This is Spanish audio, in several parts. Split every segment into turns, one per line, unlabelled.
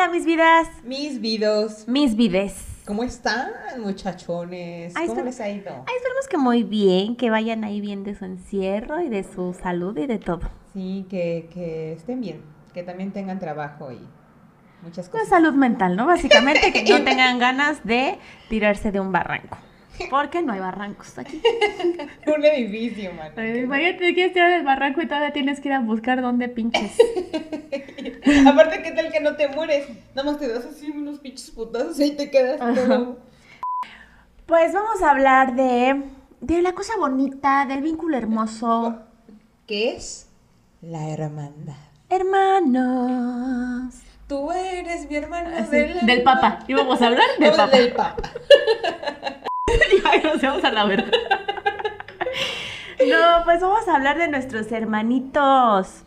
Hola, mis vidas.
Mis vidos.
Mis vides.
¿Cómo están, muchachones?
Ahí
¿Cómo les ha ido?
Ay, esperemos que muy bien, que vayan ahí bien de su encierro y de su salud y de todo.
Sí, que, que estén bien, que también tengan trabajo y muchas cosas.
salud mental, ¿no? Básicamente que no tengan ganas de tirarse de un barranco. Porque no hay barrancos aquí.
Un edificio, man.
Imagínate, te quieres tirar del barranco y todavía tienes que ir a buscar dónde pinches.
Aparte, ¿qué tal que no te mueres? Nada más te das así unos pinches putazos y ahí te quedas todo.
Pues vamos a hablar de, de la cosa bonita, del vínculo hermoso.
¿Qué es? La hermandad.
Hermanos.
Tú eres mi hermano
Así,
del,
del Papa. Íbamos a hablar del Papa.
del Papa.
Ya nos vamos a la verga. No, pues vamos a hablar de nuestros hermanitos.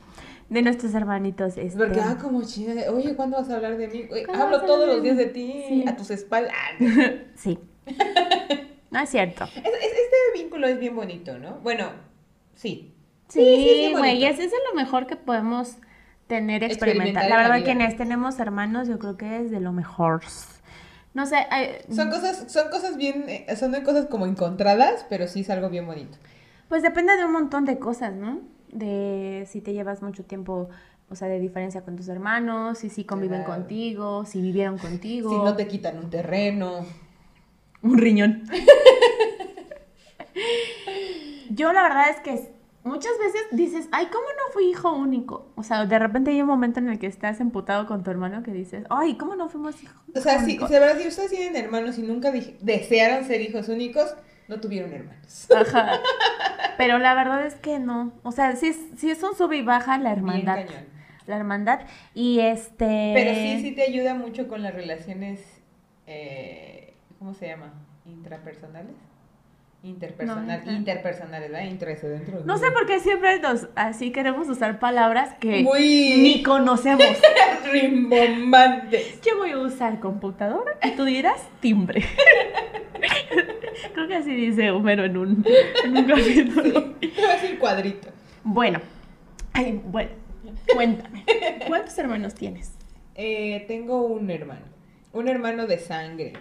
De nuestros hermanitos. Este...
Porque, ah, como chida. Oye, ¿cuándo vas a hablar de mí? Oye,
¿Cuándo
hablo todos los días de ti,
Sí.
a tus espaldas.
Sí. No es cierto.
Es- es- este vínculo es bien bonito, ¿no? Bueno, sí.
Sí,
sí,
güey,
bonito.
ese es lo mejor que podemos tener, experimentar.
Experimentar en
La verdad, quienes tenemos hermanos, yo creo que es de lo mejor. No sé, ay,
Son cosas, son cosas bien, eh, son de cosas como encontradas, pero sí es algo bien bonito.
Pues depende de un montón de cosas, ¿no? De si te llevas mucho tiempo, o sea, de diferencia con tus hermanos, si sí conviven
Claro.
contigo, si vivieron contigo.
Si no te quitan un terreno.
Un riñón. Yo la verdad es que muchas veces dices, ay, ¿cómo no fui hijo único? O sea, de repente hay un momento en el que estás emputado con tu hermano que dices, ay, ¿cómo no fuimos hijos
O sea, si, de verdad, si ustedes tienen hermanos y nunca desearon ser hijos únicos, no tuvieron hermanos.
Ajá. Pero la verdad es que no. O sea, sí, es- sí es un sub y baja la hermandad.
Bien cañón.
La hermandad. Y este.
Pero sí, sí te ayuda mucho con las relaciones, eh, ¿cómo se llama? Intrapersonales. Interpersonal,
No,
interpersonales, ¿verdad? Intra eso dentro.
No sé por qué siempre nos así queremos usar palabras que ni conocemos.
Rimbombantes.
Yo voy a usar computadora y tú dirás timbre. Creo que así dice Homero en un, en un capítulo.
Te va a decir cuadrito.
Bueno, ay, bueno, cuéntame. ¿Cuántos hermanos tienes?
Eh, tengo un hermano. Un hermano de sangre.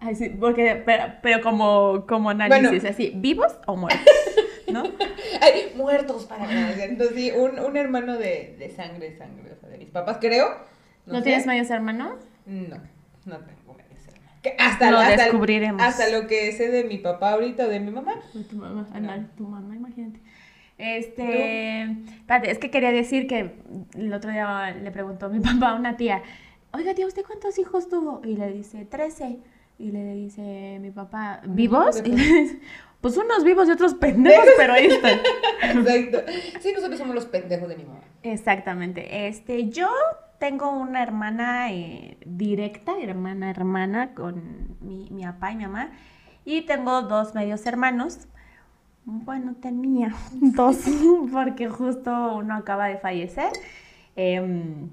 Ay, sí, porque, pero, pero como, como análisis,
Bueno.
así, ¿vivos o muertos? ¿No?
Ay, muertos para nada. Entonces, sí, un, un hermano de, de sangre, sangre. O sea, de mis papás, creo.
¿No, tienes medios hermanos?
No, no tengo medios hermanos. Que hasta,
Lo
hasta-
descubriremos.
Hasta lo que sé de mi papá ahorita o de mi mamá.
Uy, tu mamá, Ana, tu mamá, imagínate. Este, espérate, es que quería decir que el otro día le preguntó mi papá a una tía, oiga tía, ¿usted cuántos hijos tuvo? Y le dice, 13. Y le dice mi papá, ¿vivos? Y le dice, pues unos vivos y otros pendejos, pero ahí están.
Exacto. Sí, nosotros somos los pendejos de mi mamá.
Exactamente. Este, yo tengo una hermana eh, directa, hermana, hermana, con mi, mi papá y mi mamá. Y tengo dos medios hermanos. Bueno, tenía dos, porque justo uno acaba de fallecer. Em,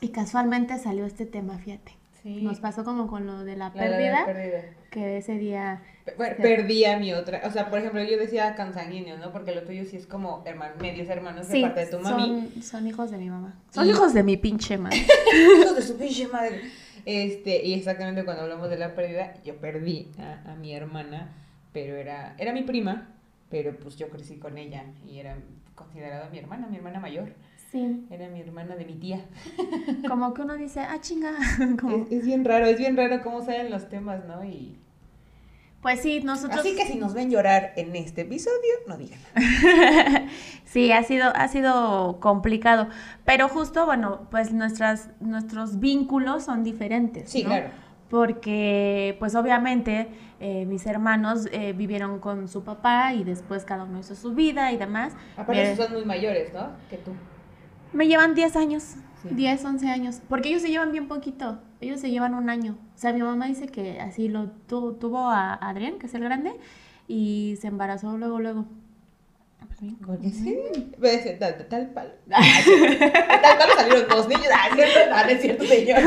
y casualmente salió este tema, fíjate.
Sí.
Nos pasó como con lo de la
La- la- la
pérdida, que ese día...
Bueno, perdí a mi otra. O sea, por ejemplo, yo decía consanguíneo, ¿no? Porque lo tuyo sí es como herman, medios hermanos de
Sí,
parte de tu mami.
son, son hijos de mi mamá. Son
Y-
hijos de mi pinche madre.
Hijos de su pinche madre. Este, y exactamente cuando hablamos de la pérdida, yo perdí a, a mi hermana, pero era, era mi prima, pero pues yo crecí con ella y era considerada mi hermana, mi hermana mayor.
Sí.
Era mi hermana de mi tía.
Como que uno dice, ah, chinga. Como-
Es, es bien raro, es bien raro cómo salen los temas, ¿no? Y
Pues sí, nosotros.
así que si nos ven llorar en este episodio, no digan
sí, ha sido, ha sido complicado. Pero justo, bueno, pues nuestras, nuestros vínculos son diferentes.
Sí,
¿no?
claro.
Porque, pues obviamente, eh, mis hermanos eh, vivieron con su papá y después cada uno hizo su vida y demás.
Aparte
Me-
son muy mayores, ¿no? Que tú.
Me llevan 10 años,
Sí.
10, 11 años, porque ellos se llevan bien poquito, ellos se llevan un año. O sea, mi mamá dice que así lo tu- tuvo a Adrián, que es el grande, y se embarazó luego, luego.
Porque sí. Tal, tal palo. Ah, sí. De tal palo salieron dos niños. Ah, cierto, no es cierto, señora.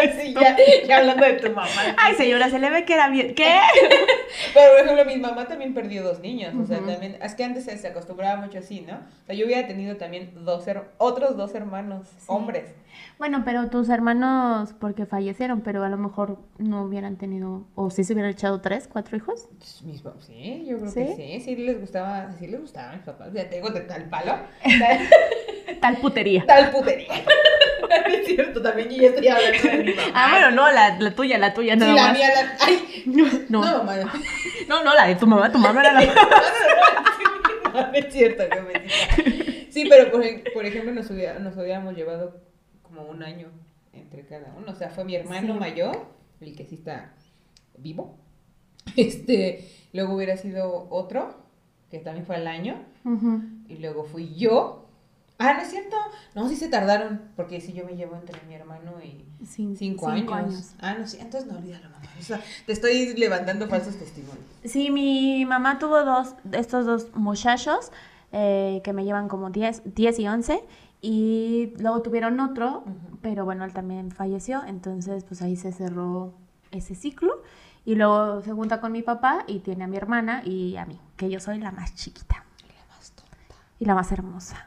sí, ya, ya hablando de tu mamá.
Ay, señora, se le ve que era bien. ¿Qué?
Pero, por ejemplo, mi mamá también perdió dos niños. O sea, también. Es que antes se, se acostumbraba mucho así, ¿no? O sea, yo hubiera tenido también dos her- otros dos hermanos,
Sí.
hombres.
Bueno, pero tus hermanos, porque fallecieron, pero a lo mejor no hubieran tenido, o sí se hubieran echado tres, cuatro hijos.
Mis papás, sí, yo creo
¿Sí?
que sí, sí les gustaba, sí les gustaba a mis papás. Ya tengo de tal palo,
Tal putería.
tal putería. No es cierto, también yo ya estoy hablando de mi mamá.
Ah, bueno, no, la, la tuya, la tuya,
Sí,
nada
la
más.
mía, la... Ay,
No,
no,
no,
mamá.
no, la de tu mamá, tu mamá era la...
No, no es cierto, que me Sí, pero por, por ejemplo, nos, hubiera- nos hubiéramos llevado como un año entre cada uno. O sea, fue mi hermano
Sí.
mayor, el que sí está vivo. Este, luego hubiera sido otro, que también fue al año. Y luego fui yo. Ah, no es cierto. No, sí se tardaron, porque sí yo me llevo entre mi hermano y
Cin-
cinco, años. Ah, no, sí, entonces no olvídalo, mamá. O sea, te estoy levantando falsos testimonios.
Sí, mi mamá tuvo dos, estos dos muchachos eh, que me llevan como 10, 10 y 11 y luego tuvieron otro,
Ujú.
pero bueno, él también falleció, entonces pues ahí se cerró ese ciclo y luego se junta con mi papá y tiene a mi hermana y a mí, que yo soy la más chiquita
La más tonta.
y la más hermosa.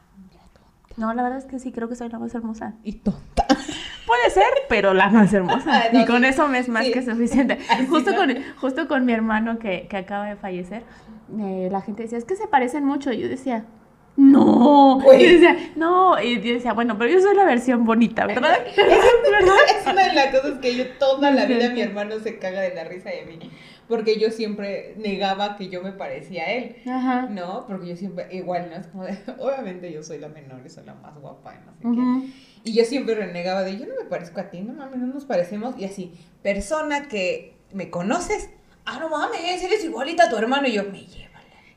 No, la verdad es que sí, creo que soy la más hermosa.
Y tonta.
Puede ser, pero la más hermosa.
No,
y con
sí.
eso me es más
Sí.
que suficiente. Justo con, justo con mi hermano que, que acaba de fallecer, eh, la gente decía, es que se parecen mucho. Y yo decía, no.
Güey.
Y yo decía, no. Y yo decía, bueno, pero yo soy la versión bonita, ¿verdad?
Es una de las cosas que yo toda la vida mi hermano se caga de la risa de mí. Porque yo siempre negaba que yo me parecía a él.
Ajá.
No, porque yo siempre, igual, ¿no? Es como de, obviamente yo soy la menor y soy la más guapa, y no sé qué. Y yo siempre renegaba de, yo no me parezco a ti, no mames, no nos parecemos. Y así, persona que me conoces, ah, no mames, eres igualita a tu hermano. Y yo, me lleva la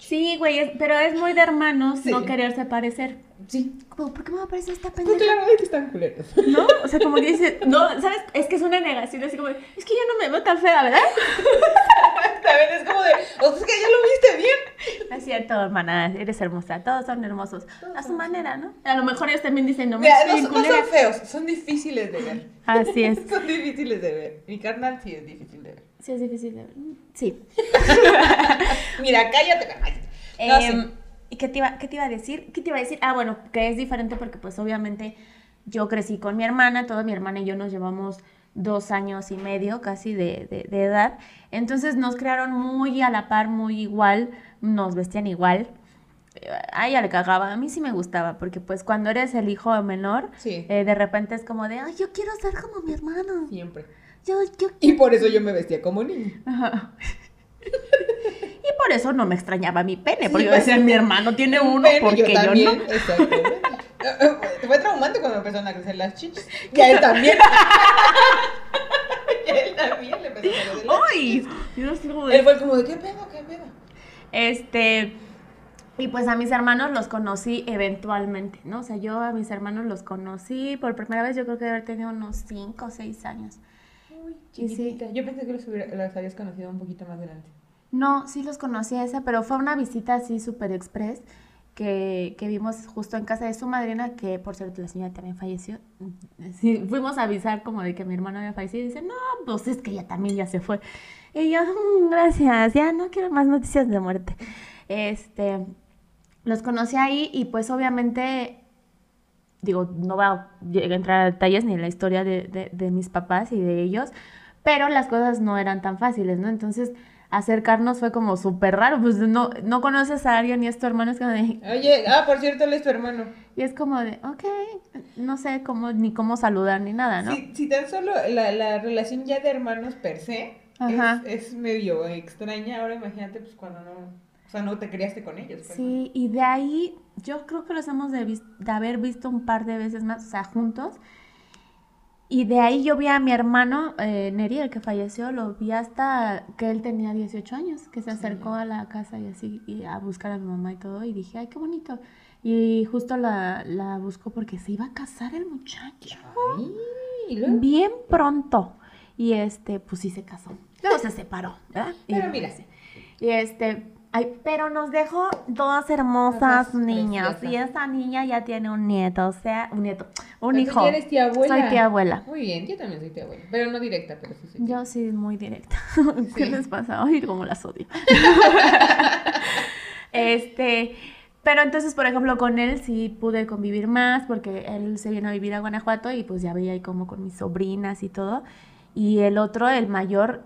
Sí, güey, es- pero es muy de hermanos
Sí.
no quererse parecer.
Sí,
Como, ¿por qué me va a parecer esta
pues
pendeja?
claro, es que están culeros.
¿No? O sea, como que dice, no, ¿sabes? Es que es una negación, así como, es que yo no me veo tan fea, ¿verdad?
También es como de, o sea, es que ya lo viste bien.
No es cierto, hermana, eres hermosa, todos son hermosos.
Todos
a su manera, ¿no? A lo mejor ellos también dicen, no me
Mira, no, no son feos, son difíciles de ver.
Así es.
Son difíciles de ver. Mi carnal sí es difícil de ver.
Sí, es difícil de ver. Sí.
Mira, cállate. No, sí.
¿Y qué te, iba, qué te iba a decir? ¿Qué te iba a decir? Ah, bueno, que es diferente porque pues obviamente yo crecí con mi hermana, toda mi hermana y yo nos llevamos dos años y medio casi de, de- de edad. Entonces nos crearon muy a la par, muy igual, nos vestían igual. Eh, A ella le cagaba, a mí sí me gustaba, porque pues cuando eres el hijo menor,
Sí.
eh, de repente es como de, ay, yo quiero ser como mi hermano.
Siempre.
Yo, yo
Y por eso yo me vestía como niño.
Ajá. y por eso no me extrañaba mi pene,
Sí,
porque yo decía, mi hermano tiene uno,
Pero
porque yo,
también,
no.
Exacto. Fue traumante cuando empezaron a crecer las chichis. Que a él también. Y a él también le empezó a crecer las
¡Ay! Yo así como
Él
de-
fue como de, ¿qué pedo, qué pedo?
Este, y pues a mis hermanos los conocí eventualmente, ¿no? O sea, yo a mis hermanos los conocí por primera vez, yo creo que haber tenido unos 5 o 6 años. Sí.
Yo pensé que los, habías conocido un poquito más adelante.
No, sí los conocí a esa, pero fue una visita así súper express que, que vimos justo en casa de su madrina, que por cierto la señora también falleció. Sí, fuimos a avisar como de que mi hermano había fallecido y dice, no, pues es que ella también ya se fue. Y yo, "Mm, gracias, ya no quiero más noticias de muerte. Este, los conocí ahí y pues obviamente, digo, no voy a entrar a detalles ni en la historia de, de- de mis papás y de ellos, pero las cosas no eran tan fáciles, ¿no? Entonces, acercarnos fue como súper raro, pues no, no conoces a alguien y es tu hermano, es como de,
Oye, ah, por cierto, él es tu hermano.
y es como de, ok, no sé cómo, ni cómo saludar ni nada, ¿no?
Si, si tan solo la, la relación ya de hermanos per se es, es medio extraña, ahora imagínate pues cuando no, sea, no te criaste con ellos. pues, ¿no?
Sí, y de ahí yo creo que los hemos de, haber visto un par de veces más, o sea, juntos. Y de ahí yo vi a mi hermano, eh, Neri, el que falleció, lo vi hasta que él tenía 18 años, que se acercó a la casa y así, y a buscar a mi mamá y todo, y dije, ay, qué bonito. Y justo la, la buscó porque se iba a casar el muchacho.
Ay,
Bien pronto. Y este, pues sí se casó. Luego se separó, ¿verdad?
Pero
Y-
mira.
y este, ay, pero nos dejó dos hermosas niñas. Y esa niña ya tiene un nieto, o sea, un nieto, un hijo.
ya eres tía abuela.
Soy tía abuela.
Muy bien, yo también soy tía abuela, pero no directa, pero sí soy tía.
Yo sí, muy directa. ¿Qué les pasa? Ay, cómo las odio. este, Pero entonces, por ejemplo, con él sí pude convivir más porque él se vino a vivir a Guanajuato y pues ya veía ahí como con mis sobrinas y todo. Y el otro, el mayor,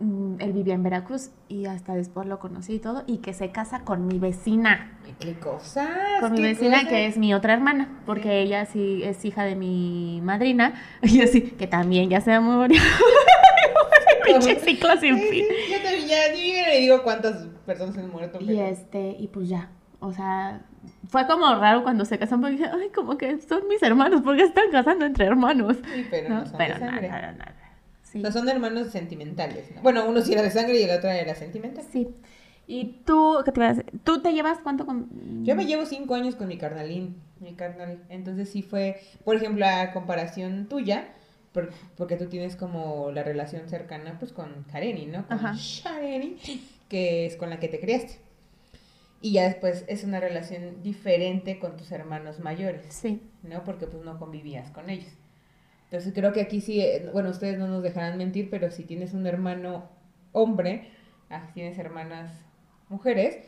él vivía en Veracruz y hasta después lo conocí y todo. Y que se casa con mi vecina.
¿Qué cosas?
Con mi vecina,
cosas.
que es mi otra hermana, porque ella sí es hija de mi madrina. Y así, que también ya se murió. Pinche ciclo sin fin.
yo también ya, yo le digo cuántas personas han muerto.
Y este, y pues ya. O sea, fue como raro cuando se casaron porque dije, ay, como que son mis hermanos, porque están casando entre hermanos.
Sí, pero
¿no?
no, son
Pero
de
nada, nada, nada. Sí.
Son hermanos sentimentales. ¿no? Bueno, uno sí era de sangre y el otro era sentimental.
Sí. ¿Y tú, qué te decir? ¿Tú te llevas cuánto con...?
Yo me llevo cinco años con mi carnalín, mi carnal. Entonces sí fue, por ejemplo, a comparación tuya, por- porque tú tienes como la relación cercana pues con Kareni, ¿no? Con
Ajá.
Shareni, que es con la que te criaste. Y ya después es una relación diferente con tus hermanos mayores,
Sí.
¿no? Porque pues no convivías con ellos. Entonces creo que aquí sí, eh, bueno, ustedes no nos dejarán mentir, pero si tienes un hermano hombre, ah, tienes hermanas mujeres,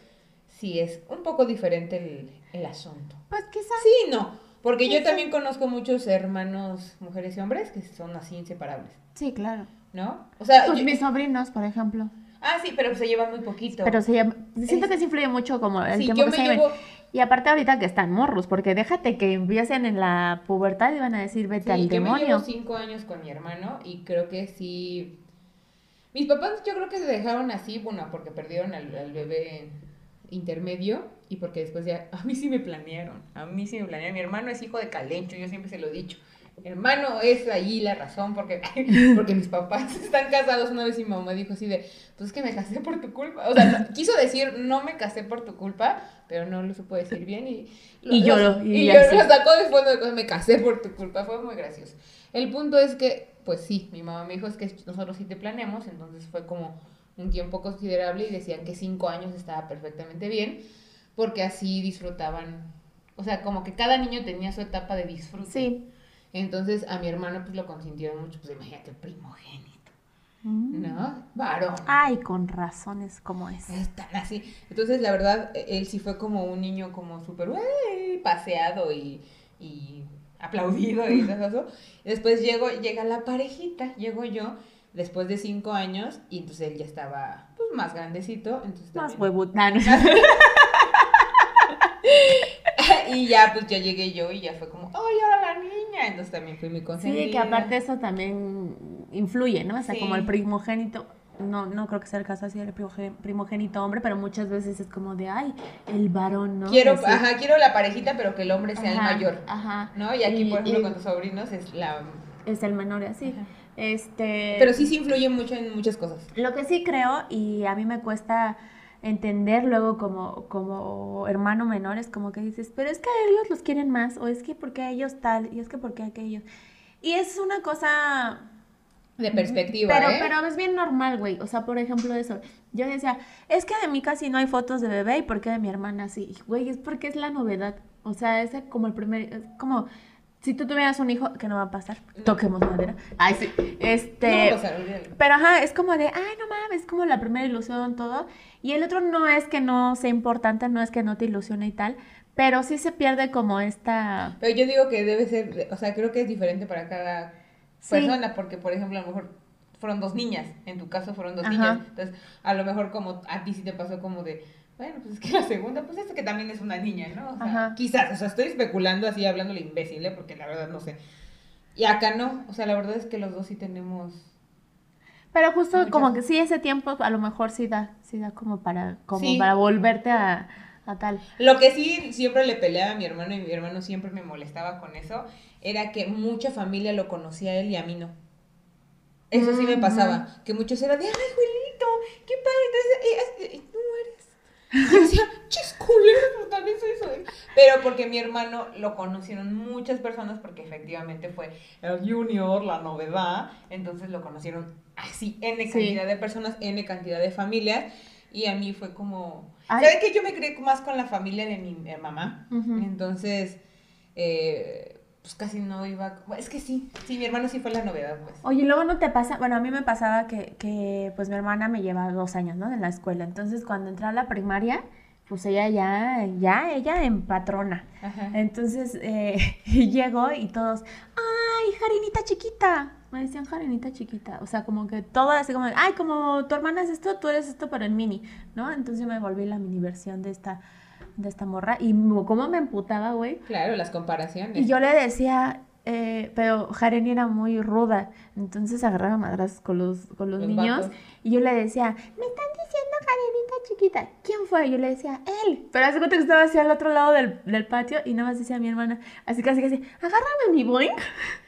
sí es un poco diferente el, el asunto.
Pues quizás...
Sí, no, porque yo también conozco muchos hermanos mujeres y hombres que son así inseparables,
Sí, claro.
¿no? O sea,
Pues
yo-
mis sobrinos, por ejemplo.
ah, sí, pero se llevan muy poquito.
Pero se llama- siento
Es-
que sí influye mucho como el
sí,
tiempo
yo
que
me
se
llevo,
Y aparte ahorita que están morros, porque déjate que empiecen en la pubertad y van a decir, vete
sí,
al
yo
demonio.
llevo cinco años con mi hermano y creo que sí. Mis papás yo creo que se dejaron así, bueno, porque perdieron al, al bebé intermedio y porque después ya, a mí sí me planearon, a mí sí me planearon. Mi hermano es hijo de Calencho, yo siempre se lo he dicho. Hermano es ahí la razón porque, porque mis papás están casados. Una vez mi mamá dijo así de, pues es que me casé por tu culpa. O sea, quiso decir, no me casé por tu culpa, pero no lo supo decir bien y...
Y lloró, y
Y, yo lo sacó de fondo de cosas, me casé por tu culpa, fue muy gracioso. El punto es que, pues sí, mi mamá me dijo, es que nosotros sí te planeamos, entonces fue como un tiempo considerable y decían que cinco años estaba perfectamente bien, porque así disfrutaban, o sea, como que cada niño tenía su etapa de disfrute.
Sí.
Entonces a mi hermano pues lo consintieron mucho, pues imagínate el primogénito,
Mm.
¿no? Varón.
Ay, con razones como es.
Están así. Entonces, la verdad, él sí fue como un niño como súper paseado y, y aplaudido y todo eso. Y después llego, llega la parejita, llego yo, después de cinco años, y entonces él ya estaba pues, más grandecito. Entonces
Más huevutano.
y ya, pues ya llegué yo y ya fue como, ¡ay, ahora la niña! Entonces también fui muy consentida.
Sí, que aparte eso también influye, ¿no? O sea,
Sí.
como el primogénito, no, no creo que sea el caso así del primogénito hombre, pero muchas veces es como de, ay, el varón, ¿no?
Quiero,
Así.
ajá, quiero la parejita, pero que el hombre sea
Ajá,
el mayor.
Ajá.
¿No? Y aquí,
Y-
por ejemplo,
y-
con tus sobrinos es la...
Es el menor y así.
Ajá.
Este.
Pero sí se influye mucho en muchas cosas.
Lo que sí creo, y a mí me cuesta entender luego como, como hermano menor, es como que dices, pero es que a ellos los quieren más, o es que porque a ellos tal, y es que porque aquellos. Y es una cosa
De perspectiva,
Pero,
¿eh?
pero es bien normal, güey. O sea, por ejemplo, eso. Yo decía, es que de mí casi no hay fotos de bebé y por qué de mi hermana sí. Güey, es porque es la novedad. O sea, es como el primer. Es como si tú tuvieras un hijo, que no va a pasar. Toquemos madera. Ay, sí. Este.
No va a pasar, olvídalo.
Pero ajá, es como de, ay, no mames, es como la primera ilusión, todo. Y el otro no es que no sea importante, no es que no te ilusione y tal, pero sí se pierde como esta.
Pero yo digo que debe ser, o sea, creo que es diferente para cada
Sí.
persona, porque por ejemplo, a lo mejor fueron dos niñas, en tu caso fueron dos
Ajá.
niñas, entonces a lo mejor como a ti sí te pasó como de, bueno, pues es que la segunda, pues esta que también es una niña, ¿no? O sea,
Ajá.
quizás, o sea, estoy especulando así, hablándole imbécil, ¿eh? porque la verdad no sé. Y acá no, o sea, la verdad es que los dos sí tenemos...
Pero justo
Muchas-
como que sí, ese tiempo a lo mejor sí da, sí da como para, como
Sí.
para volverte a, a tal.
Lo que sí siempre le peleaba a mi hermano y mi hermano siempre me molestaba con eso, era que mucha familia lo conocía a él y a mí no. Eso sí me pasaba, que muchos eran de, ay, Juelito, qué padre, entonces, eh, eh, tú eres. Y yo decía, chis, también soy soy. Pero porque mi hermano lo conocieron muchas personas, porque efectivamente fue el junior, la novedad, entonces lo conocieron así, N
Sí.
cantidad de personas, N cantidad de familias, y a mí fue como... ¿Sabes que Yo me crié más con la familia de mi mamá, entonces, eh, pues casi no iba... Es que sí, sí, mi hermano sí fue la novedad, pues.
Oye, luego no te pasa, bueno, a mí me pasaba que, que pues mi hermana me lleva dos años, ¿no? En la escuela. Entonces cuando entré a la primaria pues ella ya, ya, ella en patrona. Entonces eh, llegó y todos, ¡ay, Jarinita chiquita! Me decían Jarinita chiquita. O sea, como que todo así como, ¡ay, como tu hermana es esto, tú eres esto, pero en mini! ¿No? Entonces me volví la mini versión de esta, de esta morra. Y cómo me emputaba, güey.
Claro, las comparaciones.
Y yo le decía, eh, pero Jareni era muy ruda, entonces agarraba madras con los, con los, niños y yo le decía, me están diciendo Jarenita chiquita, ¿quién fue? Yo le decía, él, pero hace cuenta que estaba así al otro lado del, del patio y nada más decía a mi hermana, así casi casi, agárrame mi boing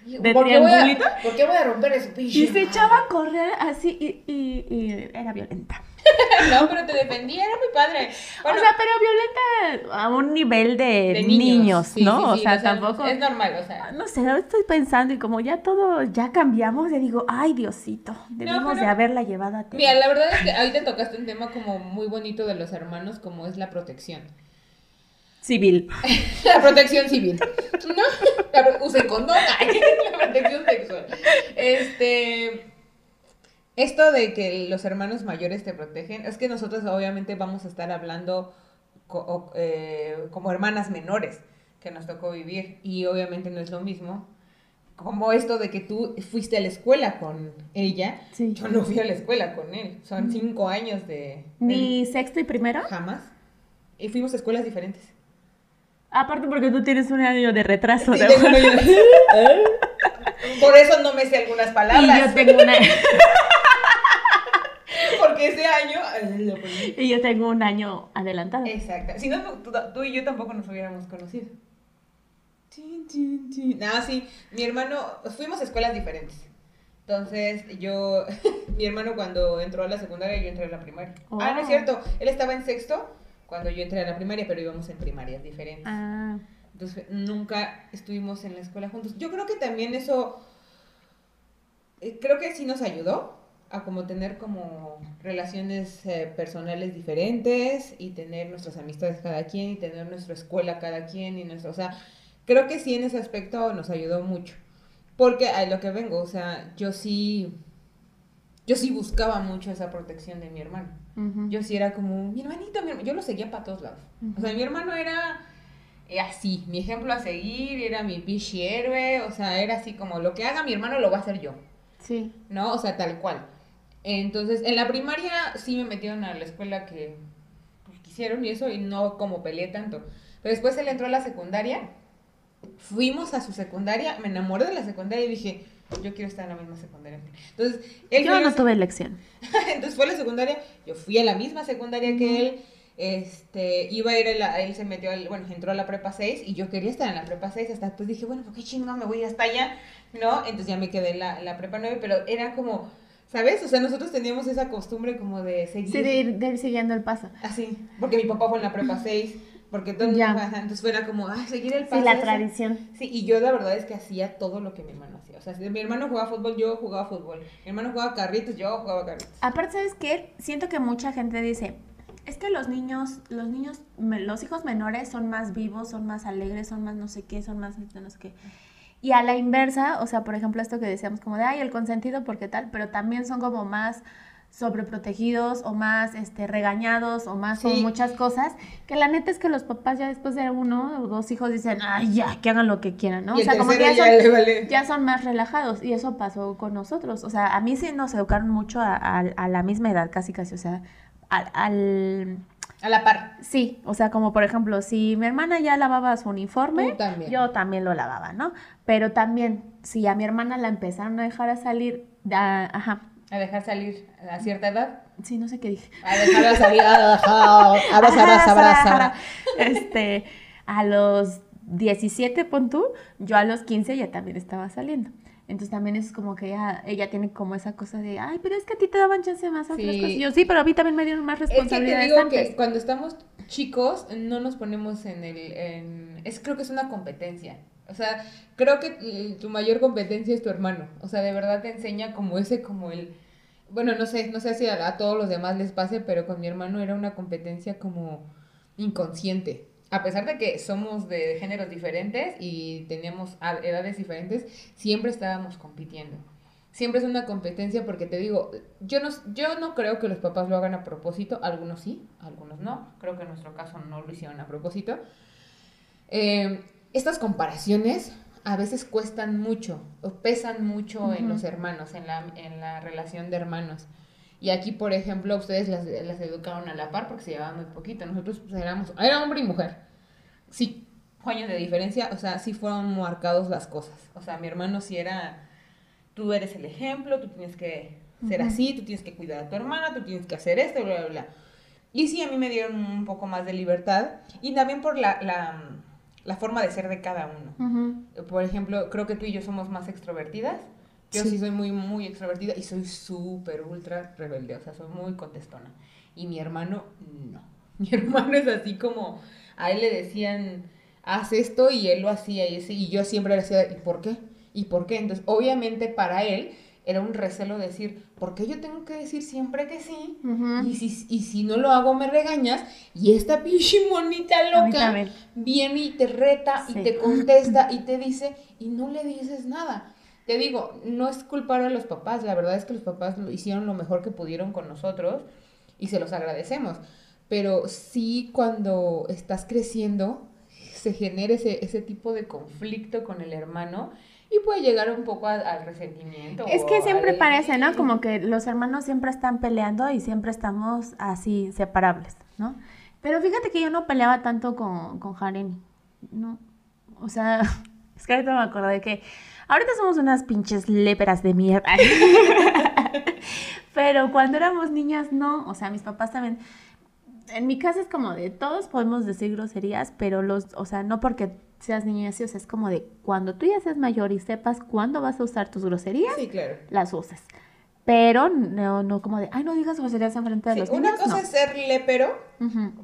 de ¿Por qué, voy a, ¿Por qué voy a romper ese pinche?
Y se echaba a correr así y, y, y era violenta.
no, pero te defendía, era muy padre.
o sea, pero violenta a un nivel de, niños, ¿no? o sea, tampoco.
Es normal, o sea.
No sé, estoy pensando y como ya todo, ya cambiamos, le digo, ay, Diosito, debimos de haberla llevado a ti.
Mira, la verdad es que te tocaste un tema como muy bonito de los hermanos, como es la protección.
Civil.
la protección civil. ¿No? La, usen condón. la protección sexual. Este esto de que los hermanos mayores te protegen, es que nosotros obviamente vamos a estar hablando eh, como hermanas menores que nos tocó vivir y obviamente no es lo mismo como esto de que tú fuiste a la escuela con ella, yo no fui a la escuela con él, son cinco años de...
¿Ni sexto y primero?
Jamás. Y fuimos a escuelas diferentes.
Aparte porque tú tienes un año de retraso. de...
Por eso no me sé algunas palabras.
Y yo tengo una...
Porque ese año.
Y yo tengo un año adelantado.
Exacto. Si no, tú, y yo tampoco nos hubiéramos conocido. Nada, sí. Mi hermano. Fuimos a escuelas diferentes. Entonces, yo. mi hermano, cuando entró a la secundaria, yo entré a la primaria. Ah, no es cierto. Él estaba en sexto cuando yo entré a la primaria, pero íbamos en primarias diferentes. Ah. Entonces, nunca estuvimos en la escuela juntos. Yo creo que también eso. Eh, creo que sí nos ayudó a como tener como relaciones eh, personales diferentes y tener nuestras amistades cada quien y tener nuestra escuela cada quien y nuestro, o sea, creo que sí en ese aspecto nos ayudó mucho. Porque a lo que vengo, o sea, yo sí yo sí buscaba mucho esa protección de mi hermano. Yo sí era como, mi hermanito, mi yo lo seguía para todos lados. O sea, mi hermano era así, mi ejemplo a seguir, era mi pichi héroe, o sea, era así como, lo que haga mi hermano lo va a hacer yo.
Sí.
¿No? O sea, tal cual. Entonces, en la primaria sí me metieron a la escuela que pues, quisieron y eso, y no como peleé tanto. Pero después él entró a la secundaria, fuimos a su secundaria, me enamoré de la secundaria y dije, yo quiero estar en la misma secundaria. Entonces,
él yo no tuve elección.
Entonces fue a la secundaria, yo fui a la misma secundaria que él, este, iba a ir, a la, él se metió, al, bueno, entró a la prepa 6 y yo quería estar en la prepa 6, hasta después dije, bueno, ¿por qué chingón me voy hasta allá? ¿No? Entonces ya me quedé en la, la prepa 9, pero era como ¿Sabes? O sea, nosotros teníamos esa costumbre como de seguir.
Sí, de ir, siguiendo el paso.
Así. Porque mi papá fue en la prepa 6. Porque todo ya. entonces fuera como, ay, seguir el paso.
Sí, la tradición.
Sí, y yo la verdad es que hacía todo lo que mi hermano hacía. O sea, si mi hermano jugaba fútbol, yo jugaba fútbol. Mi hermano jugaba carritos, yo jugaba carritos.
Aparte, ¿sabes qué? Siento que mucha gente dice, es que los niños, los niños, los hijos menores son más vivos, son más alegres, son más no sé qué, son más no sé qué. Y a la inversa, o sea, por ejemplo, esto que decíamos como de, ay, el consentido, porque tal, pero también son como más sobreprotegidos o más este, regañados o más muchas cosas, que la neta es que los papás ya después de uno o dos hijos dicen, ay, ya, que hagan lo que quieran, ¿no? o sea, como que ya, son, ya, son, más relajados y eso pasó con nosotros. O sea, a mí sí nos educaron mucho a, a la misma edad, casi casi, o sea, al
a la par.
Sí, o sea, como por ejemplo, si mi hermana ya lavaba su uniforme, yo también lo lavaba, ¿no? Pero también, si a mi hermana la empezaron a dejar a salir, a, ajá.
A dejar salir a cierta edad.
Sí, no sé qué dije.
A dejar salir, a
Este, a los 17, pon tú, yo a los 15 ya también estaba saliendo. Entonces también es como que ella, ella tiene como esa cosa de, ay, pero es que a ti te daban chance más otras cosas. yo sí, pero a mí también me dieron más responsabilidades.
Es que te digo que cuando estamos chicos no nos ponemos en el, en, es creo que es una competencia. O sea, creo que tu mayor competencia es tu hermano. O sea, de verdad te enseña como ese, como el, bueno, no sé, no sé si a, a todos los demás les pase, pero con mi hermano era una competencia como inconsciente a pesar de que somos de géneros diferentes y teníamos edades diferentes, siempre estábamos compitiendo. siempre es una competencia porque te digo, yo no, yo no creo que los papás lo hagan a propósito, algunos sí, algunos no, creo que en nuestro caso no lo hicieron a propósito. Eh, estas comparaciones a veces cuestan mucho o pesan mucho en los hermanos, en la, en la relación de hermanos. Y aquí, por ejemplo, ustedes las, las educaron a la par porque se llevaban muy poquito. Nosotros pues, éramos, era hombre y mujer. Sí, años de diferencia, o sea, sí fueron marcados las cosas. O sea, mi hermano sí era, tú eres el ejemplo, tú tienes que ser así, tú tienes que cuidar a tu hermana, tú tienes que hacer esto, bla, bla, bla. Y sí, a mí me dieron un poco más de libertad y también por la, la, la forma de ser de cada uno. Por ejemplo, creo que tú y yo somos más extrovertidas. Yo sí, soy muy, muy extrovertida y soy súper, ultra rebelde, o sea, soy muy contestona. Y mi hermano, no. Mi hermano es así como, a él le decían, haz esto y él lo hacía y, ese, y yo siempre le decía, ¿y por qué? ¿Y por qué? Entonces, obviamente para él era un recelo decir, ¿por qué yo tengo que decir siempre que sí? y, si, y si no lo hago me regañas. Y esta pinche monita loca viene y te reta y te contesta y te dice y no le dices nada. Te digo, no es culpar a los papás, la verdad es que los papás lo hicieron lo mejor que pudieron con nosotros y se los agradecemos. Pero sí cuando estás creciendo, se genera ese, ese tipo de conflicto con el hermano y puede llegar un poco al resentimiento.
Es que siempre parece, ¿no? Como que los hermanos siempre están peleando y siempre estamos así separables, ¿no? Pero fíjate que yo no peleaba tanto con, con ¿no? O sea, es que ahorita me acordé que ahorita somos unas pinches léperas de mierda. Pero cuando éramos niñas, no. O sea, mis papás también en mi casa es como de todos podemos decir groserías, pero los, o sea, no porque seas niño y así, o sea, es como de cuando tú ya seas mayor y sepas cuándo vas a usar tus groserías,
sí, claro.
las uses. Pero no, no como de, ay, no digas groserías en frente de los
niños.
Una
cosa es ser lepero,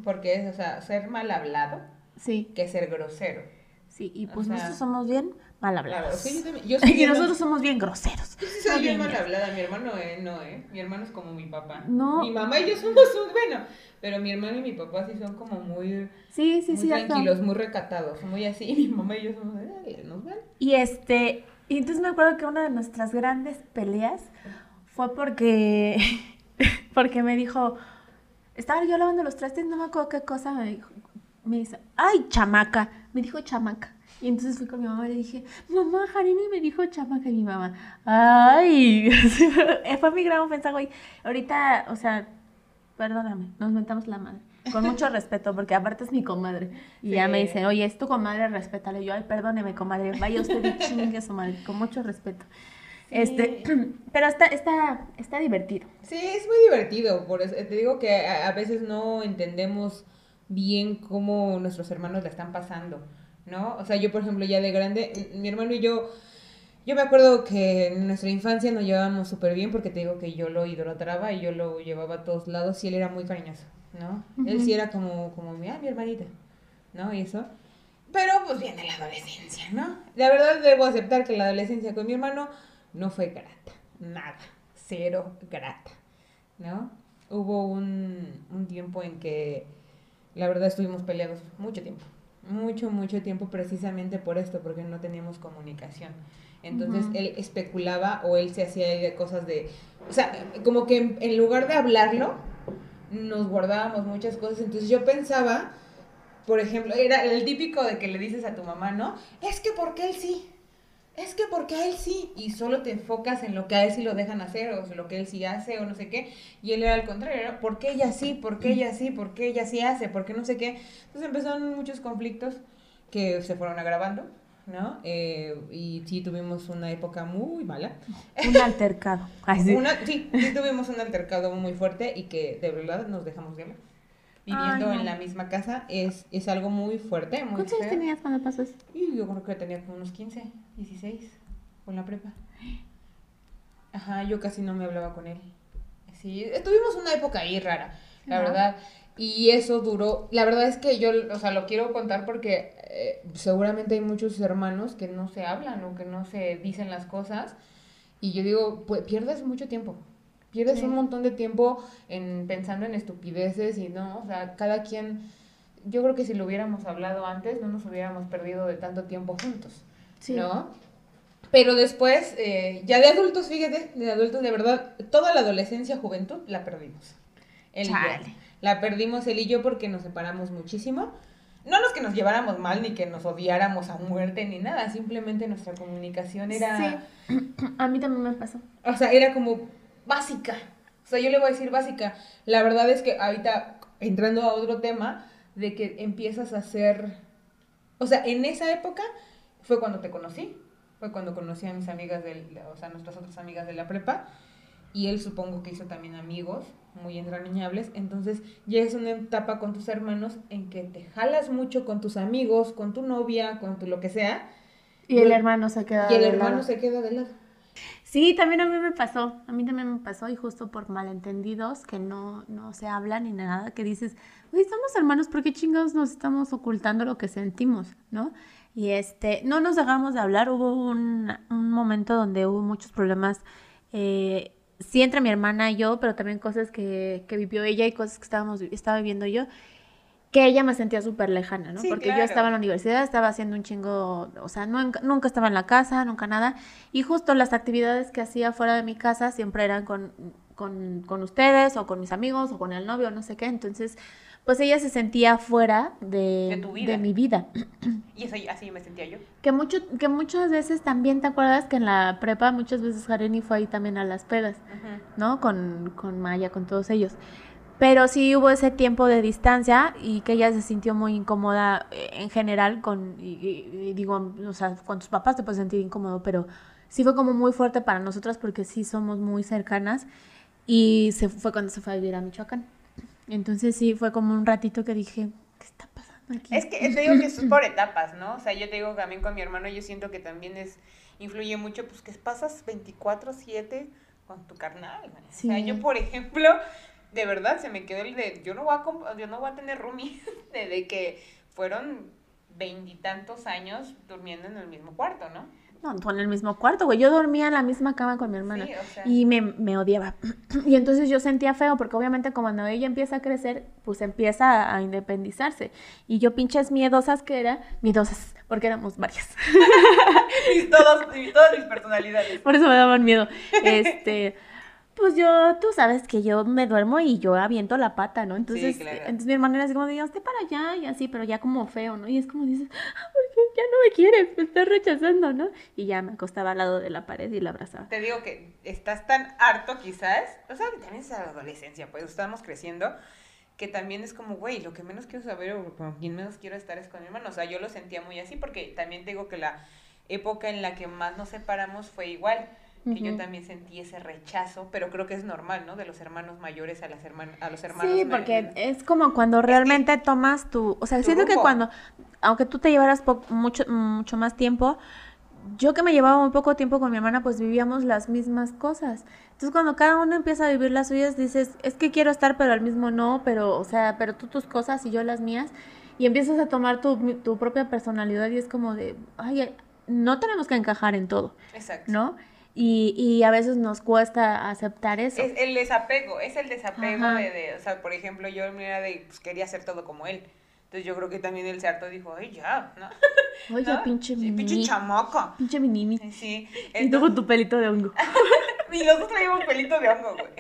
porque es, o sea, ser mal hablado,
sí.
que ser grosero.
Sí, y pues nosotros somos bien mal hablados.
Claro,
yo y nosotros somos bien groseros.
Yo sí soy bien, mal hablada, mi hermano eh, no, ¿eh? Mi hermano es como mi papá.
No.
Mi mamá y yo somos un, bueno, pero mi hermano y mi papá sí son como muy,
sí, sí,
muy tranquilos, muy recatados, muy así. Y mi mamá y yo somos, nos ven.
Y este, y entonces me acuerdo que una de nuestras grandes peleas fue porque, porque me dijo, estaba yo lavando los trastes, no me acuerdo qué cosa me dijo. Me dice, ay, chamaca, me dijo chamaca. Y entonces fui con mi mamá y le dije, mamá, Harini me dijo chamaca y mi mamá, ay, fue mi gran ofensa, güey. Ahorita, o sea, perdóname, nos mentamos la madre. Con mucho respeto, porque aparte es mi comadre. Y ya me dice, oye, es tu comadre, respétale. Yo, ay, perdóneme, comadre, vaya usted y chingue a su madre, con mucho respeto. Este, pero está, está, está divertido.
Sí, es muy divertido. Por eso, te digo que a, veces no entendemos bien cómo nuestros hermanos la están pasando, ¿no? O sea, yo, por ejemplo, ya de grande, mi hermano y yo yo me acuerdo que en nuestra infancia nos llevábamos súper bien porque te digo que yo lo idolatraba y yo lo llevaba a todos lados y él era muy cariñoso, ¿no? Él sí era como, como mi, ah, mi hermanita, ¿no? Y eso. Pero pues viene la adolescencia, ¿no? La verdad debo aceptar que la adolescencia con mi hermano no fue grata, nada, cero grata, ¿no? Hubo un, un tiempo en que la verdad estuvimos peleados mucho tiempo, mucho, mucho tiempo precisamente por esto, porque no teníamos comunicación. Entonces él especulaba o él se hacía de cosas de, o sea, como que en, lugar de hablarlo, nos guardábamos muchas cosas. Entonces yo pensaba, por ejemplo, era el típico de que le dices a tu mamá, ¿no? Es que porque él sí, es que porque a él sí, y solo te enfocas en lo que a él sí lo dejan hacer, o lo que él sí hace, o no sé qué, y él era al contrario, era, ¿por qué ella sí? ¿Por qué ella sí? ¿Por qué ella sí hace? ¿Por qué no sé qué? Entonces empezaron muchos conflictos que se fueron agravando ¿no? Eh, y sí tuvimos una época muy mala.
Un altercado.
sí. sí, tuvimos un altercado muy fuerte y que de verdad nos dejamos de Viviendo en la misma casa es, es algo muy fuerte. Muy
¿Cuántos años tenías cuando pasó
Y yo creo que tenía como unos 15, 16 con la prepa. Ajá, yo casi no me hablaba con él. Sí, tuvimos una época ahí rara, la verdad. Y eso duró, la verdad es que yo, o sea, lo quiero contar porque eh, seguramente hay muchos hermanos que no se hablan o que no se dicen las cosas. Y yo digo, pues pierdes mucho tiempo. Pierdes un montón de tiempo en pensando en estupideces y no, o sea, cada quien, yo creo que si lo hubiéramos hablado antes, no nos hubiéramos perdido de tanto tiempo juntos, ¿no? Pero después, eh, ya de adultos, fíjate, de adultos, de verdad, toda la adolescencia, juventud, la perdimos. Él y yo.
Chale.
La perdimos él y yo porque nos separamos muchísimo. No los que nos lleváramos mal, ni que nos odiáramos a muerte, ni nada. Simplemente nuestra comunicación era...
Sí. A mí también me pasó.
O sea, era como básica. O sea, yo le voy a decir básica. La verdad es que ahorita, entrando a otro tema, de que empiezas a hacer... O sea, en esa época fue cuando te conocí. Fue cuando conocí a mis amigas, del, o sea, nuestras otras amigas de la prepa. Y él supongo que hizo también amigos muy entrañables. Entonces, ya es una etapa con tus hermanos en que te jalas mucho con tus amigos, con tu novia, con tu lo que sea.
Y el hermano se queda.
y el
de
hermano
lado.
se queda de lado.
Sí, también a mí me pasó. A mí también me pasó y justo por malentendidos que no, no se hablan ni nada, que dices, oye, somos hermanos, ¿por qué chingados nos estamos ocultando lo que sentimos, no? Y este, no nos dejamos de hablar. Hubo un, un momento donde hubo muchos problemas, eh, sí entre mi hermana y yo, pero también cosas que, que vivió ella y cosas que estábamos, estaba viviendo yo que ella me sentía súper lejana, ¿no?
Sí,
Porque
claro.
yo estaba en la universidad, estaba haciendo un chingo, o sea, nunca, nunca estaba en la casa, nunca nada. Y justo las actividades que hacía fuera de mi casa siempre eran con, con, con ustedes o con mis amigos o con el novio, no sé qué. Entonces, pues ella se sentía fuera de,
De tu vida.
de mi vida.
Y eso, así me sentía yo.
Que, mucho, que muchas veces también, ¿te acuerdas que en la prepa muchas veces Jareni fue ahí también a las pedas? ¿no? Con, con Maya, con todos ellos. Pero sí hubo ese tiempo de distancia y que ella se sintió muy incómoda eh, en general con, y, y- y digo, o sea, con tus papás te puedes sentir incómodo, pero sí fue como muy fuerte para nosotras porque sí somos muy cercanas y se fue cuando se fue a vivir a Michoacán. Entonces sí fue como un ratito que dije, ¿qué está pasando aquí?
Es que te digo que es por etapas, ¿no? O sea, yo te digo también con mi hermano yo siento que también es influye mucho pues que pasas 24/7 con tu carnal. güey. O sea,
Sí.
yo por ejemplo, de verdad se me quedó el de yo no voy a comp- yo no voy a tener roomie desde que fueron veintitantos años durmiendo en el mismo cuarto, ¿no?
No, fue en el mismo cuarto, güey. Yo dormía en la misma cama con mi hermana.
Sí, o sea,
Y me, me odiaba. Y entonces yo sentía feo porque obviamente cuando ella empieza a crecer, pues empieza a, a independizarse. Y yo pinches miedosas que era, miedosas, porque éramos varias.
mis, todos, y todas mis personalidades.
Por eso me daban miedo. Este, pues yo, tú sabes que yo me duermo y yo aviento la pata, ¿no? Entonces,
claro.
entonces mi hermana era así como de, hazte para allá y así, pero ya como feo, ¿no? Y es como dices, "Ah, porque ya no me quiere, me está rechazando, ¿no? Y ya me acostaba al lado de la pared y la abrazaba.
Te digo que estás tan harto quizás, o sea, también es la adolescencia, pues estamos creciendo, que también es como, güey, lo que menos quiero saber o con quien menos quiero estar es con mi hermano. O sea, yo lo sentía muy así porque también te digo que la época en la que más nos separamos fue igual. Que yo
Ujú.
también sentí ese rechazo, pero creo que es normal, ¿no? De los hermanos mayores a, las herman a los hermanos
Sí, porque es como cuando realmente tomas tu, o sea,
tu
siento que
rumbo.
cuando, aunque tú te llevaras po- mucho, mucho más tiempo, yo que me llevaba muy poco tiempo con mi hermana, pues vivíamos las mismas cosas. Entonces cuando cada uno empieza a vivir las suyas, dices, es que quiero estar, pero al mismo no, pero, o sea, pero tú tus cosas y yo las mías, y empiezas a tomar tu, tu propia personalidad y es como de, ay, no tenemos que encajar en todo,
Exacto.
¿no? Y, y a veces nos cuesta aceptar eso.
Es el desapego, es el desapego de, de, o sea, por ejemplo, yo mira de, pues quería hacer todo como él. Entonces yo creo que también él se hartó y dijo, ay, ya, ¿no?
Oye,
¿No?
pinche
Sí, pinche chamaco.
pinche minimi.
Sí.
Y tuvo tu pelito de hongo.
Y los dos traíamos pelito de hongo, güey.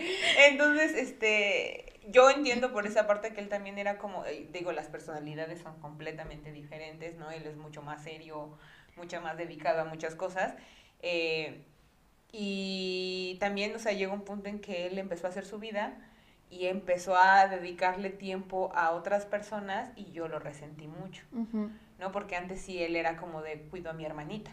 Entonces, este, yo entiendo por esa parte que él también era como, eh, digo, las personalidades son completamente diferentes, ¿no? Él es mucho más serio, mucho más dedicado a muchas cosas. eh, y también, o sea, llegó un punto en que él empezó a hacer su vida y empezó a dedicarle tiempo a otras personas y yo lo resentí mucho.
Ujú.
¿no? Porque antes sí él era como de cuido a mi hermanita.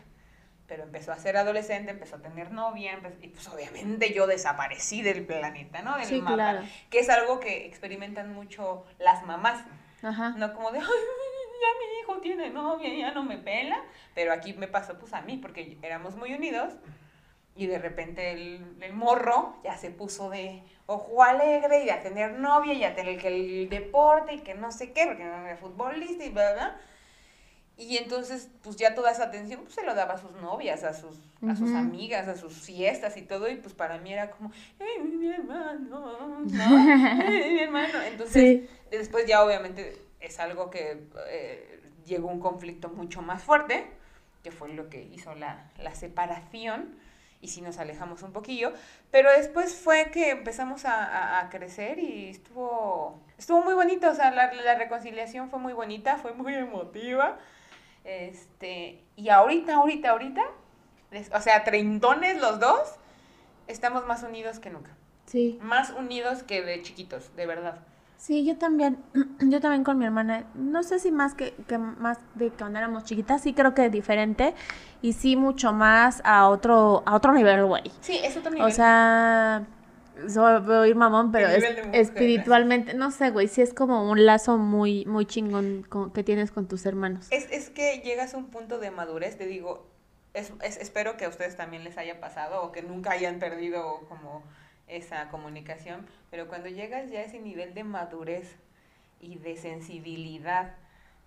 Pero empezó a ser adolescente, empezó a tener novia, empe- y pues obviamente yo desaparecí del planeta, ¿no? Del
Sí,
mapa.
claro.
Que es algo que experimentan mucho las mamás,
Ajá.
¿no? Como de, ay, ya mi hijo tiene novia, ya no me pela. Pero aquí me pasó pues a mí, porque éramos muy unidos. Y de repente el, el morro ya se puso de ojo alegre y a tener novia y a tener que el deporte y que no sé qué, porque no era futbolista y bla, bla. Y entonces, pues ya toda esa atención pues, se lo daba a sus novias, a sus, a sus amigas, a sus fiestas y todo. Y pues para mí era como, ¡ay, mi hermano! ¿no? ¡Ay, mi hermano! Entonces,
Sí.
después ya obviamente es algo que eh, llegó un conflicto mucho más fuerte que fue lo que hizo la, la separación y sí nos alejamos un poquillo, pero después fue que empezamos a, a, crecer y estuvo, estuvo muy bonito, o sea, la, la, reconciliación fue muy bonita, fue muy emotiva, este, y ahorita, ahorita, ahorita, o sea, treintones los dos, estamos más unidos que nunca.
Sí.
Más unidos que de chiquitos, de verdad.
Sí, yo también, yo también con mi hermana, no sé si más que, que más de cuando éramos chiquitas, sí creo que diferente y sí mucho más a otro, a otro nivel, güey.
Sí, es otro nivel.
O sea, voy a oír mamón, pero espiritualmente, no sé, güey, sí es como un lazo muy, muy chingón que tienes con tus hermanos.
Es, es que llegas a un punto de madurez, te digo, es, es, espero que a ustedes también les haya pasado o que nunca hayan perdido como esa comunicación, pero cuando llegas ya a ese nivel de madurez y de sensibilidad,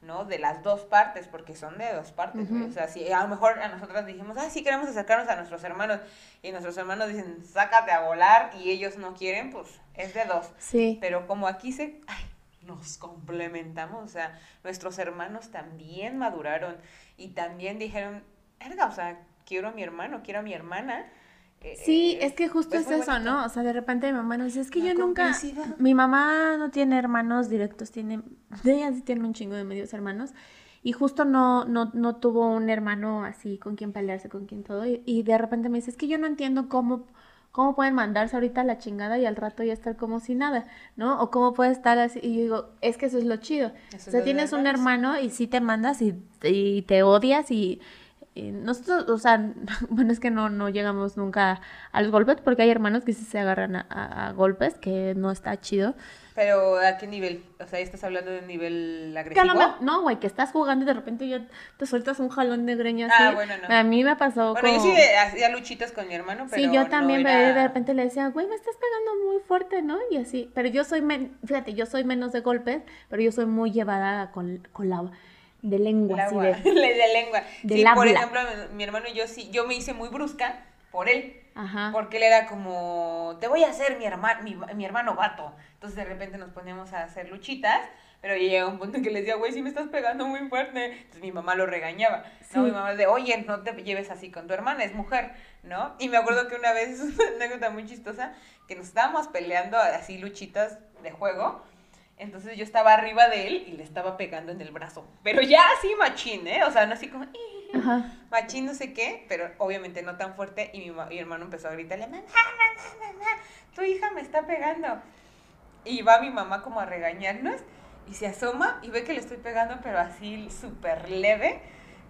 ¿no? De las dos partes, porque son de dos partes, O sea, si a lo mejor a nosotras dijimos, ah, sí queremos acercarnos a nuestros hermanos, y nuestros hermanos dicen, sácate a volar, y ellos no quieren, pues es de dos.
Sí.
Pero como aquí se, ay, nos complementamos, o sea, nuestros hermanos también maduraron, y también dijeron, verga, o sea, quiero a mi hermano, quiero a mi hermana,
Sí, es que justo pues es eso, ¿no? O sea, de repente mi mamá nos dice, es que yo nunca, mi mamá no tiene hermanos directos, tiene, ella sí tiene un chingo de medios hermanos, y justo no, no, no tuvo un hermano así con quien pelearse, con quien todo, y, de repente me dice, es que yo no entiendo cómo, cómo pueden mandarse ahorita la chingada y al rato ya estar como si nada, ¿no? O cómo puede estar así, y yo digo, es que eso es lo chido. o sea, tienes un hermano y sí te mandas y, y te odias y nosotros, o sea, bueno, es que no, no llegamos nunca a los golpes porque hay hermanos que sí se agarran a, golpes, que no está chido.
Pero ¿a qué nivel? O sea, ¿estás hablando de nivel agresivo?
No, güey, que estás jugando y de repente ya te sueltas un jalón de greña así. Ah, bueno, no. A mí me pasó
Bueno, yo sí hacía luchitas con mi hermano, pero
Sí, yo también, de repente le decía, güey, me estás pegando muy fuerte, ¿no? Y así, pero yo soy, fíjate, yo soy menos de golpes, pero yo soy muy llevada con, con la de lengua,
sí, de, de, lengua. sí, por ejemplo, mi hermano y yo sí, yo me hice muy brusca por él. Ajá. Porque él era como, te voy a hacer mi, hermano mi, mi, hermano gato. Entonces de repente nos poníamos a hacer luchitas, pero llega un punto en que le decía, güey, sí me estás pegando muy fuerte. Entonces mi mamá lo regañaba. ¿no? Mi mamá de, oye, no te lleves así con tu hermana, es mujer, ¿no? Y me acuerdo que una vez, es una anécdota muy chistosa, que nos estábamos peleando así luchitas de juego entonces yo estaba arriba de él y le estaba pegando en el brazo. Pero ya así machín, ¿eh? O sea, no así como... Machín no sé qué, pero obviamente no tan fuerte. Y mi, hermano empezó a gritarle, mamá, tu hija me está pegando. Y va mi mamá como a regañarnos y se asoma y ve que le estoy pegando, pero así súper leve.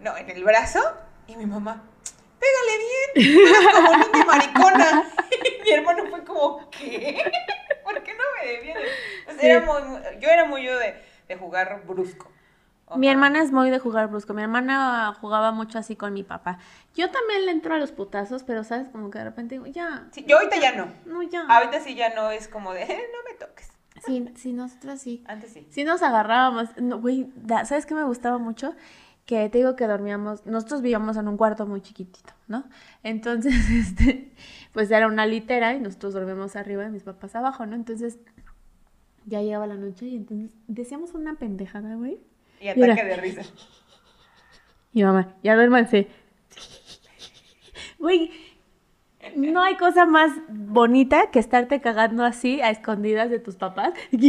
No, en el brazo. Y mi mamá, pégale bien, como niña maricona. Mi hermano fue como, ¿qué? ¿Por qué no me defiendes? era muy, yo era muy yo de, de jugar brusco.
Mi hermana es muy de jugar brusco. Mi hermana jugaba mucho así con mi papá. Yo también le entro a los putazos, pero sabes, como que de repente digo, ya.
Sí, yo ahorita ya no.
No, ya.
Ahorita sí ya no es como de, eh, no me toques.
Sí, sí, nosotros sí.
Antes sí.
Sí nos agarrábamos. güey, ¿sabes qué me gustaba mucho? Que te digo que dormíamos, nosotros vivíamos en un cuarto muy chiquitito, ¿no? Entonces, este, pues era una litera y nosotros dormíamos arriba y mis papás abajo, ¿no? Entonces, ya llegaba la noche y entonces decíamos una pendejada, güey.
Y ataque de risa.
Y mamá, ya duérmanse. Güey, no hay cosa más bonita que estarte cagando así a escondidas de tus papás.
No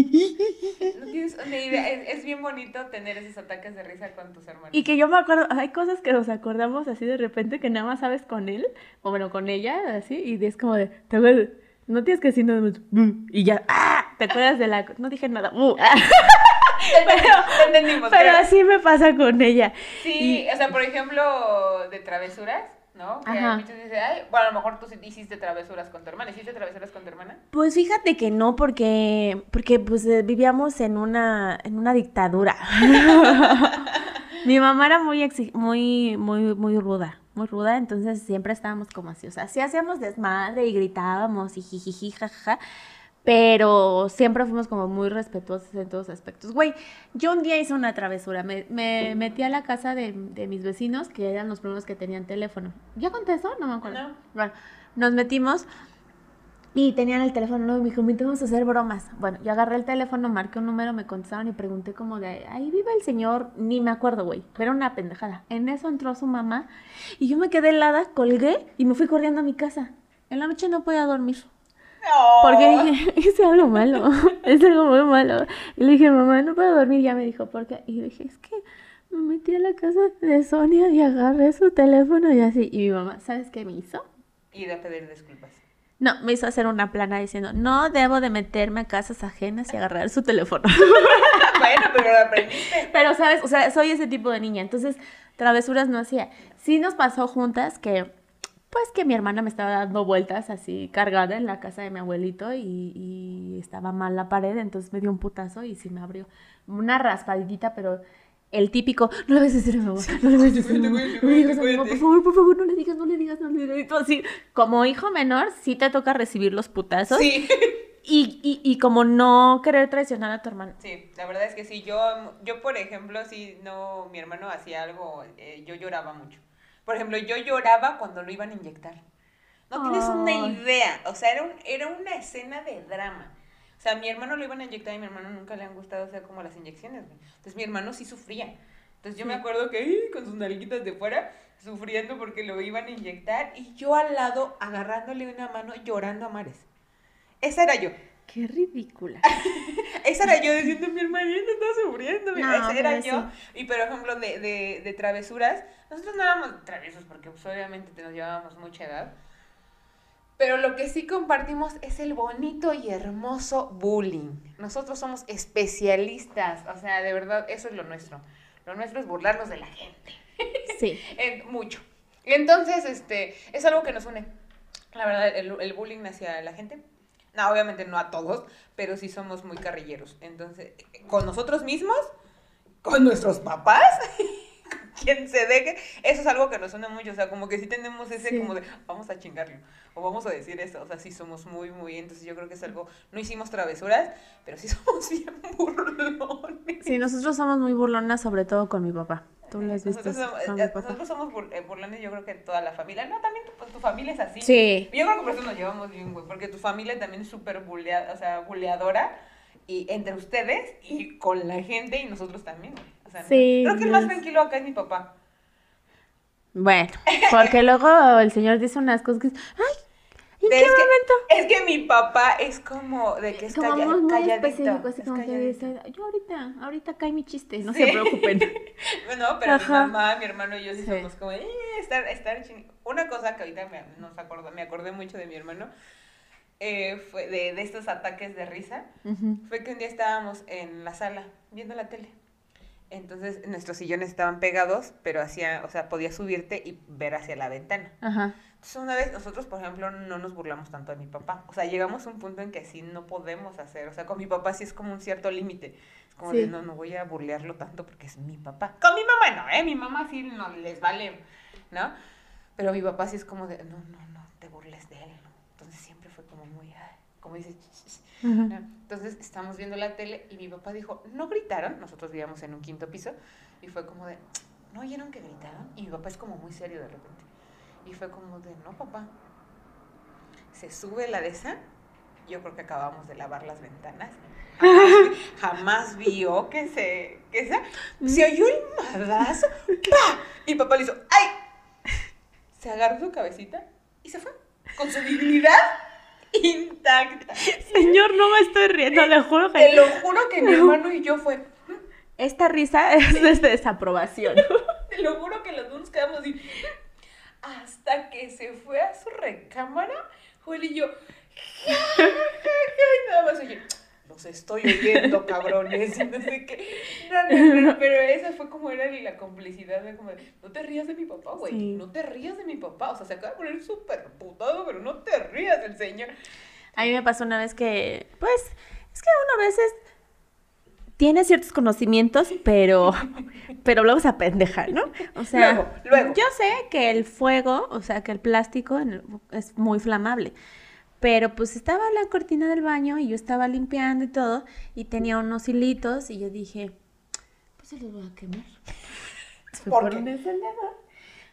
tienes una idea. Es, bien bonito tener esos ataques de risa con tus hermanos.
Y que yo me acuerdo, hay cosas que nos acordamos así de repente que nada más sabes con él, o bueno, con ella, así, y es como de, te acuerdas, no tienes que decir nada más, y ya, ¡ah! ¿Te acuerdas de la.? No dije nada, ¡uh! pero, entendimos, pero así me pasa con ella.
Sí, o sea, por ejemplo, de travesuras ¿no? Que Ajá. muchos dicen, ay, bueno, a lo mejor tú hiciste travesuras con tu hermana. ¿Hiciste travesuras con tu hermana?
Pues fíjate que no, porque, porque pues eh, vivíamos en una, en una dictadura. Mi mamá era muy, muy, muy, muy ruda, muy ruda, entonces siempre estábamos como así, o sea, sí hacíamos desmadre y gritábamos y jijiji, jajaja, pero siempre fuimos como muy respetuosos en todos aspectos. Güey, yo un día hice una travesura, me, me metí a la casa de, de, mis vecinos, que eran los primeros que tenían teléfono. ¿Ya conté eso? No me acuerdo. Bueno, nos metimos Y tenían el teléfono nuevo y me dijo, "Mira, vamos a hacer bromas. Bueno, yo agarré el teléfono, marqué un número, me contestaron y pregunté como de, ahí vive el señor, ni me acuerdo, güey. Era una pendejada. En eso entró su mamá y yo me quedé helada, colgué y me fui corriendo a mi casa. En la noche no podía dormir. Porque dije, hice algo malo, es algo muy malo. Y le dije, mamá, no puedo dormir. Ya me dijo, ¿por qué? Y dije, es que me metí a la casa de Sonia y agarré su teléfono y así. Y mi mamá, ¿sabes qué me hizo?
Ir a pedir disculpas.
No, me hizo hacer una plana diciendo, no debo de meterme a casas ajenas y agarrar su teléfono.
bueno, pero lo aprendiste.
Pero, ¿sabes? O sea, soy ese tipo de niña. Entonces, travesuras no hacía. Sí nos pasó juntas que, pues, que mi hermana me estaba dando vueltas así cargada en la casa de mi abuelito y, y estaba mal la pared. Entonces me dio un putazo y sí me abrió una raspadita, pero el típico, no le vas a decir a mi mamá, no le vas a decir a mi mamá, no le digas a mi mamá, por favor, por favor, no le digas, no le digas, no le digas. Y tú así, como hijo menor, sí te toca recibir los putazos.
Sí.
Y, y, y como no querer traicionar a tu hermano.
Sí, la verdad es que sí. Yo, yo por ejemplo, si no, mi hermano hacía algo, eh, yo lloraba mucho. Por ejemplo, yo lloraba cuando lo iban a inyectar. No tienes una idea. O sea, era, un- era una escena de drama. O sea, a mi hermano lo iban a inyectar y a mi hermano nunca le han gustado, o sea, como las inyecciones. güey. Entonces mi hermano sí sufría. Entonces yo me acuerdo que ¡ay! con sus nariquitas de fuera, sufriendo porque lo iban a inyectar y yo al lado agarrándole una mano llorando a mares. Esa era yo.
Qué ridícula.
Esa era yo diciendo, mi hermanito está sufriendo. mi-".
No,
Esa era yo. Y por ejemplo, de, de, de travesuras, nosotros no éramos traviesos porque pues, obviamente te nos llevábamos mucha edad. Pero lo que sí compartimos es el bonito y hermoso bullying. Nosotros somos especialistas. O sea, de verdad, eso es lo nuestro. Lo nuestro es burlarnos de la gente.
Sí.
En- mucho. Entonces, este, es algo que nos une. La verdad, el, el bullying hacia la gente. No, obviamente no a todos, pero sí somos muy carrilleros. Entonces, con nosotros mismos, con nuestros papás, quien se deje, eso es algo que nos une mucho. O sea, como que sí tenemos ese
Sí.
como de, vamos a chingarlo, o vamos a decir eso. O sea, sí somos muy, muy, entonces yo creo que es algo, no hicimos travesuras, pero sí somos bien burlones.
Sí, nosotros somos muy burlonas, sobre todo con mi papá. Tú lo has visto
Nosotros somos, eh,
mi papá.
nosotros somos bur- eh, burlones, yo creo que toda la familia. No, también tu, pues, tu familia es así.
Sí.
Yo creo que por eso nos llevamos bien, güey, porque tu familia también es súper bulea, o sea, buleadora y entre ustedes y con la gente y nosotros también, güey. O sea,
Sí,
creo que el más
es-
tranquilo acá es mi papá.
Bueno, porque luego el señor dice unas cosas que... ¡Ay! ¿En qué
es que-
momento?
Es que mi papá es como de que es
como
calla-
muy,
calladito.
específico, así
es
como que
calladito.
dice, yo ahorita, ahorita cae mi chiste, no
Sí.
se preocupen.
Bueno, pero
Ajá.
mi mamá, mi hermano y yo sí, somos como, eh, estar, estar chin- Una cosa que ahorita me, nos me acordé mucho de mi hermano, eh, fue de, de estos ataques de risa, fue que un día estábamos en la sala viendo la tele. Entonces nuestros sillones estaban pegados, pero hacía, o sea, podías subirte y ver hacia la ventana.
Ajá.
Entonces una vez nosotros, por ejemplo, no nos burlamos tanto de mi papá. O sea, llegamos a un punto en que así no podemos hacer. O sea, con mi papá sí es como un cierto límite. Es como
Sí.
de, no, no voy a burlearlo tanto porque es mi papá. Con mi mamá no, ¿eh? Mi mamá sí no les vale, ¿no? Pero mi papá sí es como de, no, no, no, te burles de él. ¿no? Entonces siempre fue como muy, como dice, Entonces estamos viendo la tele y mi papá dijo, no gritaron, nosotros vivíamos en un quinto piso, y fue como de, ¿no oyeron que gritaron? Y mi papá es como muy serio de repente. Y fue como de, no, papá. Se sube la de esa, yo creo que acabamos de lavar las ventanas. Jamás, vi- jamás vio que se, que esa, se oyó el madrazo, ¡pa! Y papá le hizo, ¡ay! Se agarró su cabecita y se fue, con su dignidad intacta.
Señor, no me estoy riendo, le juro
Te
que
lo juro que mi hermano y yo fue.
esta risa es de desaprobación.
Te lo juro que los dos nos quedamos así. Hasta que se fue a su recámara, Joel y yo. Y nada más oye, los estoy oyendo, cabrones. Y no sé qué. No, no, no, pero esa fue como era la complicidad de como, no te rías de mi papá, güey.
Sí.
No te rías de mi papá. O sea, se acaba de poner súper putado, pero no te rías del señor.
A mí me pasó una vez que, pues, es que uno a veces tiene ciertos conocimientos, pero, pero luego se apendeja, ¿no? O sea,
Luego, luego.
yo sé que el fuego, o sea, que el plástico es muy flamable, pero pues estaba la cortina del baño y yo estaba limpiando y todo, y tenía unos hilitos, y yo dije, pues se los voy a quemar.
¿Por qué?
un encendedor.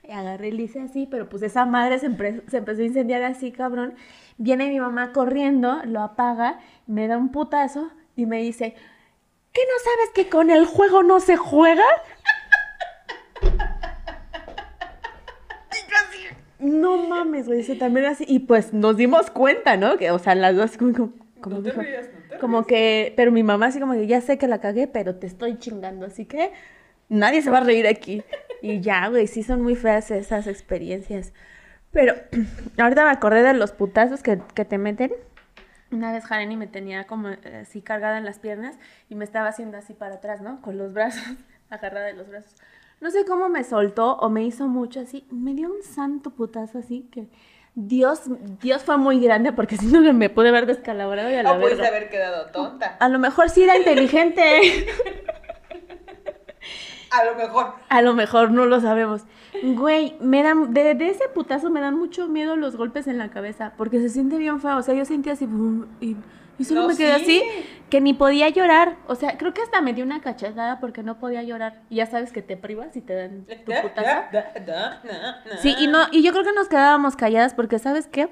Y agarré y le hice así, pero pues esa madre se, se empezó a incendiar así, cabrón. Viene mi mamá corriendo, lo apaga, me da un putazo y me dice, ¿qué no sabes que con el juego no se juega? No mames, güey, eso también así. Y pues nos dimos cuenta, ¿no? Que, o sea, las dos como, como, como,
No te
dijo-
rías, no te
como
rías.
que, pero mi mamá así como que ya sé que la cagué, pero te estoy chingando, así que nadie se va a reír aquí. Y ya, güey, sí son muy feas esas experiencias. Pero ahorita me acordé de los putazos que, que te meten. Una vez Jareni me tenía como eh, así cargada en las piernas y me estaba haciendo así para atrás, ¿no? Con los brazos, agarrada de los brazos. No sé cómo me soltó o me hizo mucho así. Me dio un santo putazo así que Dios, Dios fue muy grande porque si no me pude haber descalabrado y a la
O puedes
verga.
haber quedado tonta.
A lo mejor sí era inteligente.
A lo mejor.
A lo mejor no lo sabemos. Güey, me dan, de, de ese putazo me dan mucho miedo los golpes en la cabeza, porque se siente bien feo. O sea, yo sentí así, y, y solo
No,
me quedé
sí.
así, que ni podía llorar. O sea, creo que hasta me dio una cachetada porque no podía llorar. Y ya sabes que te privas y te dan tu putazo. Sí, y no, y yo creo que nos quedábamos calladas porque, ¿sabes qué?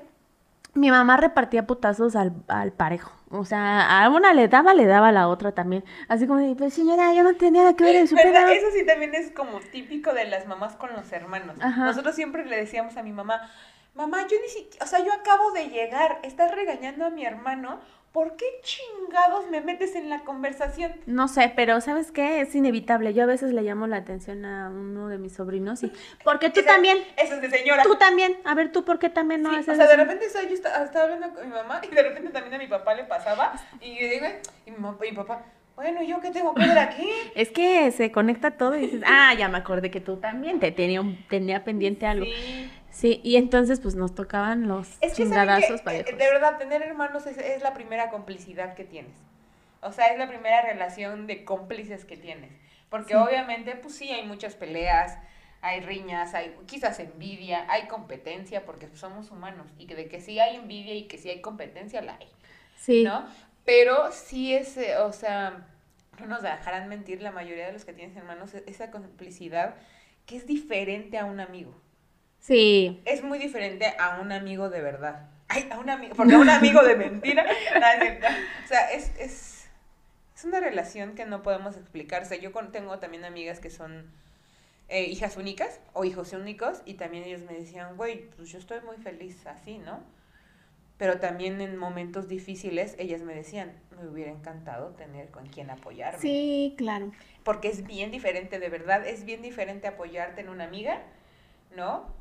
Mi mamá repartía putazos al, al parejo. O sea, a una le daba, le daba a la otra también. Así como de, pues señora, yo no tenía nada que ver en su
¿Verdad?
pedo".
Eso sí también es como típico de las mamás con los hermanos.
Ajá.
Nosotros siempre le decíamos a mi mamá, mamá, yo ni siquiera, o sea, yo acabo de llegar, estás regañando a mi hermano, ¿por qué chingados me metes en la conversación?
No sé, pero ¿sabes qué? Es inevitable. Yo a veces le llamo la atención a uno de mis sobrinos y... Porque tú
Esa-
también,
Eso es de señora.
tú también. A ver, ¿tú por qué también no
Sí,
haces
o sea, de
eso?
repente o sea, yo esta- estaba hablando con mi mamá y de repente también a mi papá le pasaba y yo digo, y mi, mamá- y mi papá, bueno, ¿yo qué tengo que ver aquí?
Es que se conecta todo y dices, ah, ya me acordé que tú también te tenía, un- tenía pendiente algo.
Sí.
Sí, y entonces pues nos tocaban los
Es que ¿saben
chingadazos parejos.
Eh, de verdad, tener hermanos es, es la primera complicidad que tienes. O sea, es la primera relación de cómplices que tienes. Porque
Sí.
obviamente, pues sí, hay muchas peleas, hay riñas, hay quizás envidia, hay competencia, porque somos humanos. Y que de que sí hay envidia y que sí hay competencia, la hay.
Sí,
¿no? Pero sí es, eh, o sea, no nos dejarán mentir la mayoría de los que tienes hermanos, e- esa complicidad que es diferente a un amigo.
Sí.
Es muy diferente a un amigo de verdad. Ay, a un amigo, porque a un amigo de mentira. o sea, es, es, es una relación que no podemos explicar. O sea, yo tengo también amigas que son eh, hijas únicas o hijos únicos y también ellos me decían, güey, pues yo estoy muy feliz así, ¿no? Pero también en momentos difíciles ellas me decían, me hubiera encantado tener con quien apoyarme.
Sí, claro.
Porque es bien diferente, de verdad, es bien diferente apoyarte en una amiga, ¿no?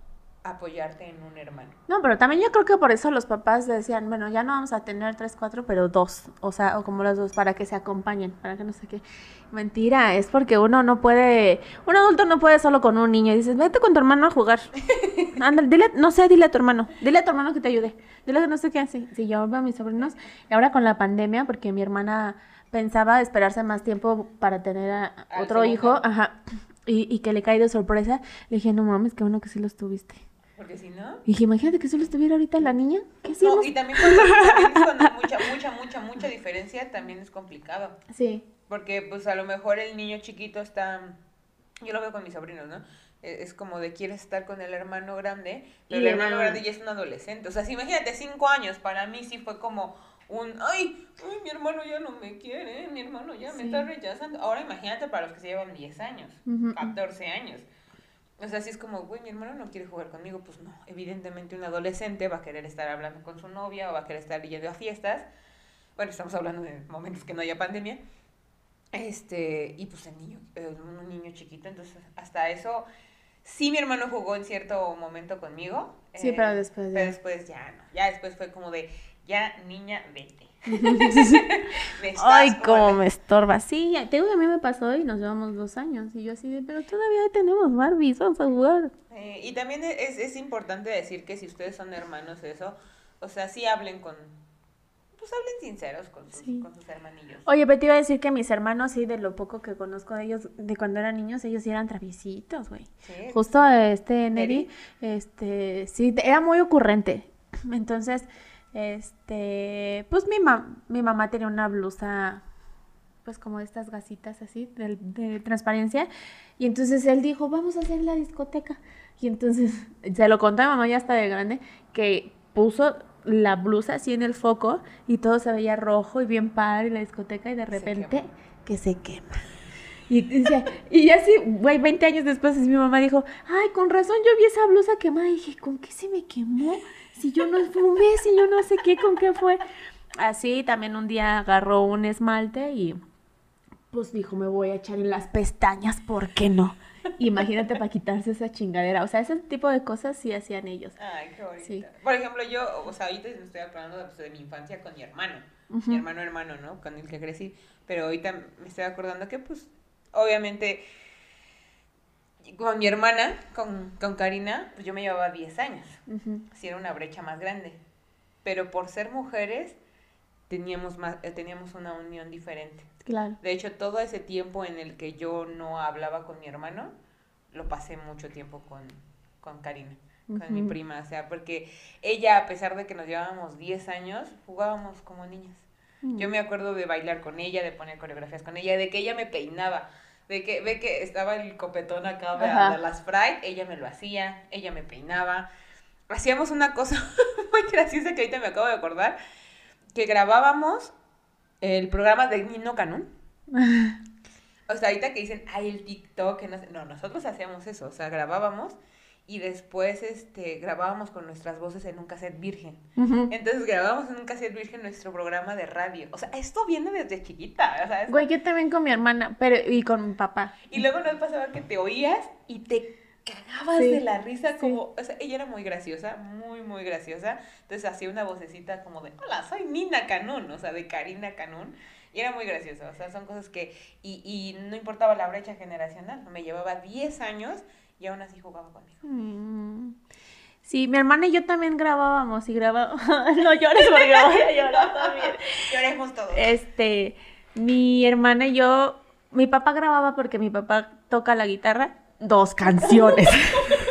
Apoyarte en un hermano.
No, pero también yo creo que por eso los papás decían, bueno, ya no vamos a tener tres, cuatro, pero dos, o sea, o como las dos, para que se acompañen, para que no sé qué. Mentira, es porque uno no puede, un adulto no puede solo con un niño y dices, vete con tu hermano a jugar. Ándale, dile, no sé, dile a tu hermano, dile a tu hermano que te ayude, dile que no sé qué hace. Si yo veo a mis sobrinos, y ahora con la pandemia, porque mi hermana pensaba esperarse más tiempo para tener a otro
segundo.
hijo, ajá, y, y que le cae de sorpresa, le dije, no mames, qué bueno que sí los tuviste.
Porque si no...
Y dije, imagínate que solo estuviera ahorita la niña. ¿Qué
No, y también cuando, también cuando hay mucha, mucha, mucha, mucha diferencia, también es complicado.
Sí.
Porque pues a lo mejor el niño chiquito está, yo lo veo con mis sobrinos, ¿no? E- Es como de quieres estar con el hermano grande, pero
Y
el hermano grande ya es un adolescente. O sea, si imagínate, cinco años, para mí sí fue como un, ay, ay, mi hermano ya no me quiere, mi hermano ya me está rechazando. Ahora imagínate para los que se llevan 10 años. 14 años. O sea, si es como, güey, mi hermano no quiere jugar conmigo, pues no. Evidentemente un adolescente va a querer estar hablando con su novia o va a querer estar yendo a fiestas. Bueno, estamos hablando de momentos que no haya pandemia. Este, y pues el niño, eh, un niño chiquito, entonces hasta eso, sí mi hermano jugó en cierto momento conmigo.
Sí,
eh,
pero después ya.
Pero después ya no, ya después fue como de, ya niña, vete. Me estás
Ay, cómo
jugando.
me estorba. Sí, ya- te digo que a mí me pasó y nos llevamos dos años. Y yo así de, pero todavía tenemos Barbies, vamos a jugar.
Eh, y también es, es importante decir que si ustedes son hermanos, eso, o sea, sí hablen con, pues hablen sinceros con sus,
Sí.
con sus hermanillos.
Oye, pero te iba a decir que mis hermanos, sí, de lo poco que conozco de ellos, de cuando eran niños, ellos sí eran traviesitos, güey.
Sí.
Justo este Neri. este, sí, era muy ocurrente. Entonces, este, pues mi, mam- mi mamá tenía una blusa, pues como estas gasitas así, de, de transparencia. Y entonces él dijo, vamos a hacer la discoteca. Y entonces se lo contó a mi mamá ya hasta de grande, que puso la blusa así en el foco y todo se veía rojo y bien padre en la discoteca y de repente que se quema. Y, dice, y así, güey, 20 años después mi mamá dijo, ay, con razón yo vi esa blusa quemada y dije, ¿con qué se me quemó? Si yo no fumé, si yo no sé qué, ¿con qué fue? Así también un día agarró un esmalte y pues dijo, me voy a echar en las pestañas, ¿por qué no? Imagínate para quitarse esa chingadera. O sea, ese tipo de cosas sí hacían ellos.
Ay, qué bonito. Por ejemplo, yo, o sea, ahorita me estoy hablando de, pues, mi infancia con mi hermano. Mi hermano, hermano, ¿no? Con el que crecí. Pero ahorita me estoy acordando que, pues, obviamente, con mi hermana, con, con Karina, pues yo me llevaba 10 años. Sí, era una brecha más grande. Pero por ser mujeres, teníamos, más, eh, teníamos una unión diferente.
Claro.
De hecho, todo ese tiempo en el que yo no hablaba con mi hermano, lo pasé mucho tiempo con, con Karina, con mi prima. O sea, porque ella, a pesar de que nos llevábamos 10 años, jugábamos como niñas. Yo me acuerdo de bailar con ella, de poner coreografías con ella, de que ella me peinaba. De que ve que estaba el copetón acá de, las Sprite, ella me lo hacía, ella me peinaba. Hacíamos una cosa muy graciosa que ahorita me acabo de acordar, que grabábamos el programa de Nino Canún. o sea, ahorita que dicen, ay, el TikTok, no, no, nosotros hacíamos eso, o sea, grabábamos y después este, grabábamos con nuestras voces en un cassette virgen. Entonces grabábamos en un cassette virgen nuestro programa de radio. O sea, esto viene desde chiquita. Sea,
Güey, yo también con mi hermana pero y con mi papá.
Y luego nos pasaba que te oías y te cagabas de la risa como, o sea, ella era muy graciosa, muy, muy graciosa. Entonces hacía una vocecita como de, hola, soy Nina Canún, o sea, de Karina Canún. Y era muy graciosa, o sea, son cosas que, y, y no importaba la brecha generacional, me llevaba 10 años y aún así jugaba conmigo. Mm.
Sí, mi hermana y yo también grabábamos y grabábamos. no llores porque voy a llorar también.
Lloremos todos.
Este, mi hermana y yo, mi papá grababa porque mi papá toca la guitarra, dos canciones.